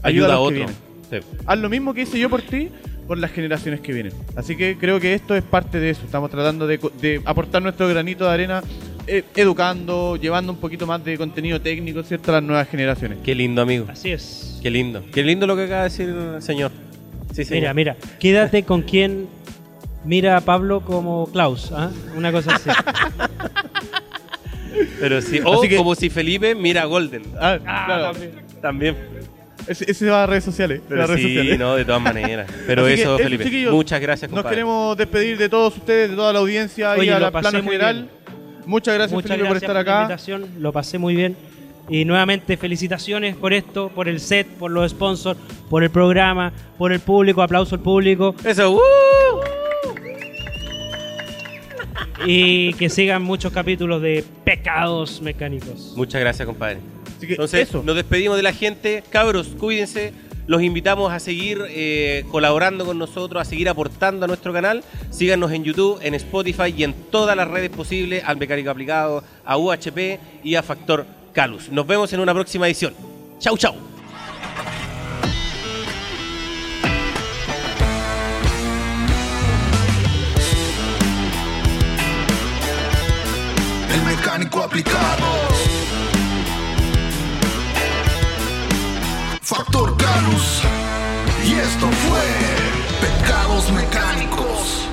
Ayuda a otro. Sí. haz lo mismo que hice yo por ti por las generaciones que vienen. Así que creo que esto es parte de eso. Estamos tratando de, aportar nuestro granito de arena, eh, educando, llevando un poquito más de contenido técnico, ¿cierto?, a las nuevas generaciones. Qué lindo, amigo. Así es. Qué lindo. Qué lindo lo que acaba de decir el señor. Sí, señor. Mira, mira. Quédate con quien mira a Pablo como Klaus. ¿ah? Una cosa así. [laughs] Pero sí. O Así que- como si Felipe mira a Golden. Ah, Ah, claro. también. Ese, ese va a redes sociales. Pero a redes sí, sociales. no, de todas [laughs] maneras. Pero Así que eso, eso, Felipe. chiquillos, muchas gracias, Nos compadre. queremos despedir de todos ustedes, de toda la audiencia Oye, y a lo la pasé plano muy general. Muchas gracias, Muchas Felipe, gracias por estar la acá. invitación. Lo pasé muy bien. Y nuevamente felicitaciones por esto, por el set, por los sponsors, por el programa, por el público. Aplauso al público. Eso, ¡uh! Y que sigan muchos capítulos de pecados mecánicos. Muchas gracias, compadre. Así que Entonces, eso. nos despedimos de la gente. Cabros, cuídense. Los invitamos a seguir eh, colaborando con nosotros, a seguir aportando a nuestro canal. Síganos en YouTube, en Spotify y en todas las redes posibles al Mecánico Aplicado, a UHP y a Factor Calus. Nos vemos en una próxima edición. Chau, chau. Mecánico aplicado. Factor Volcanus. Y esto fue Pecados Mecánicos.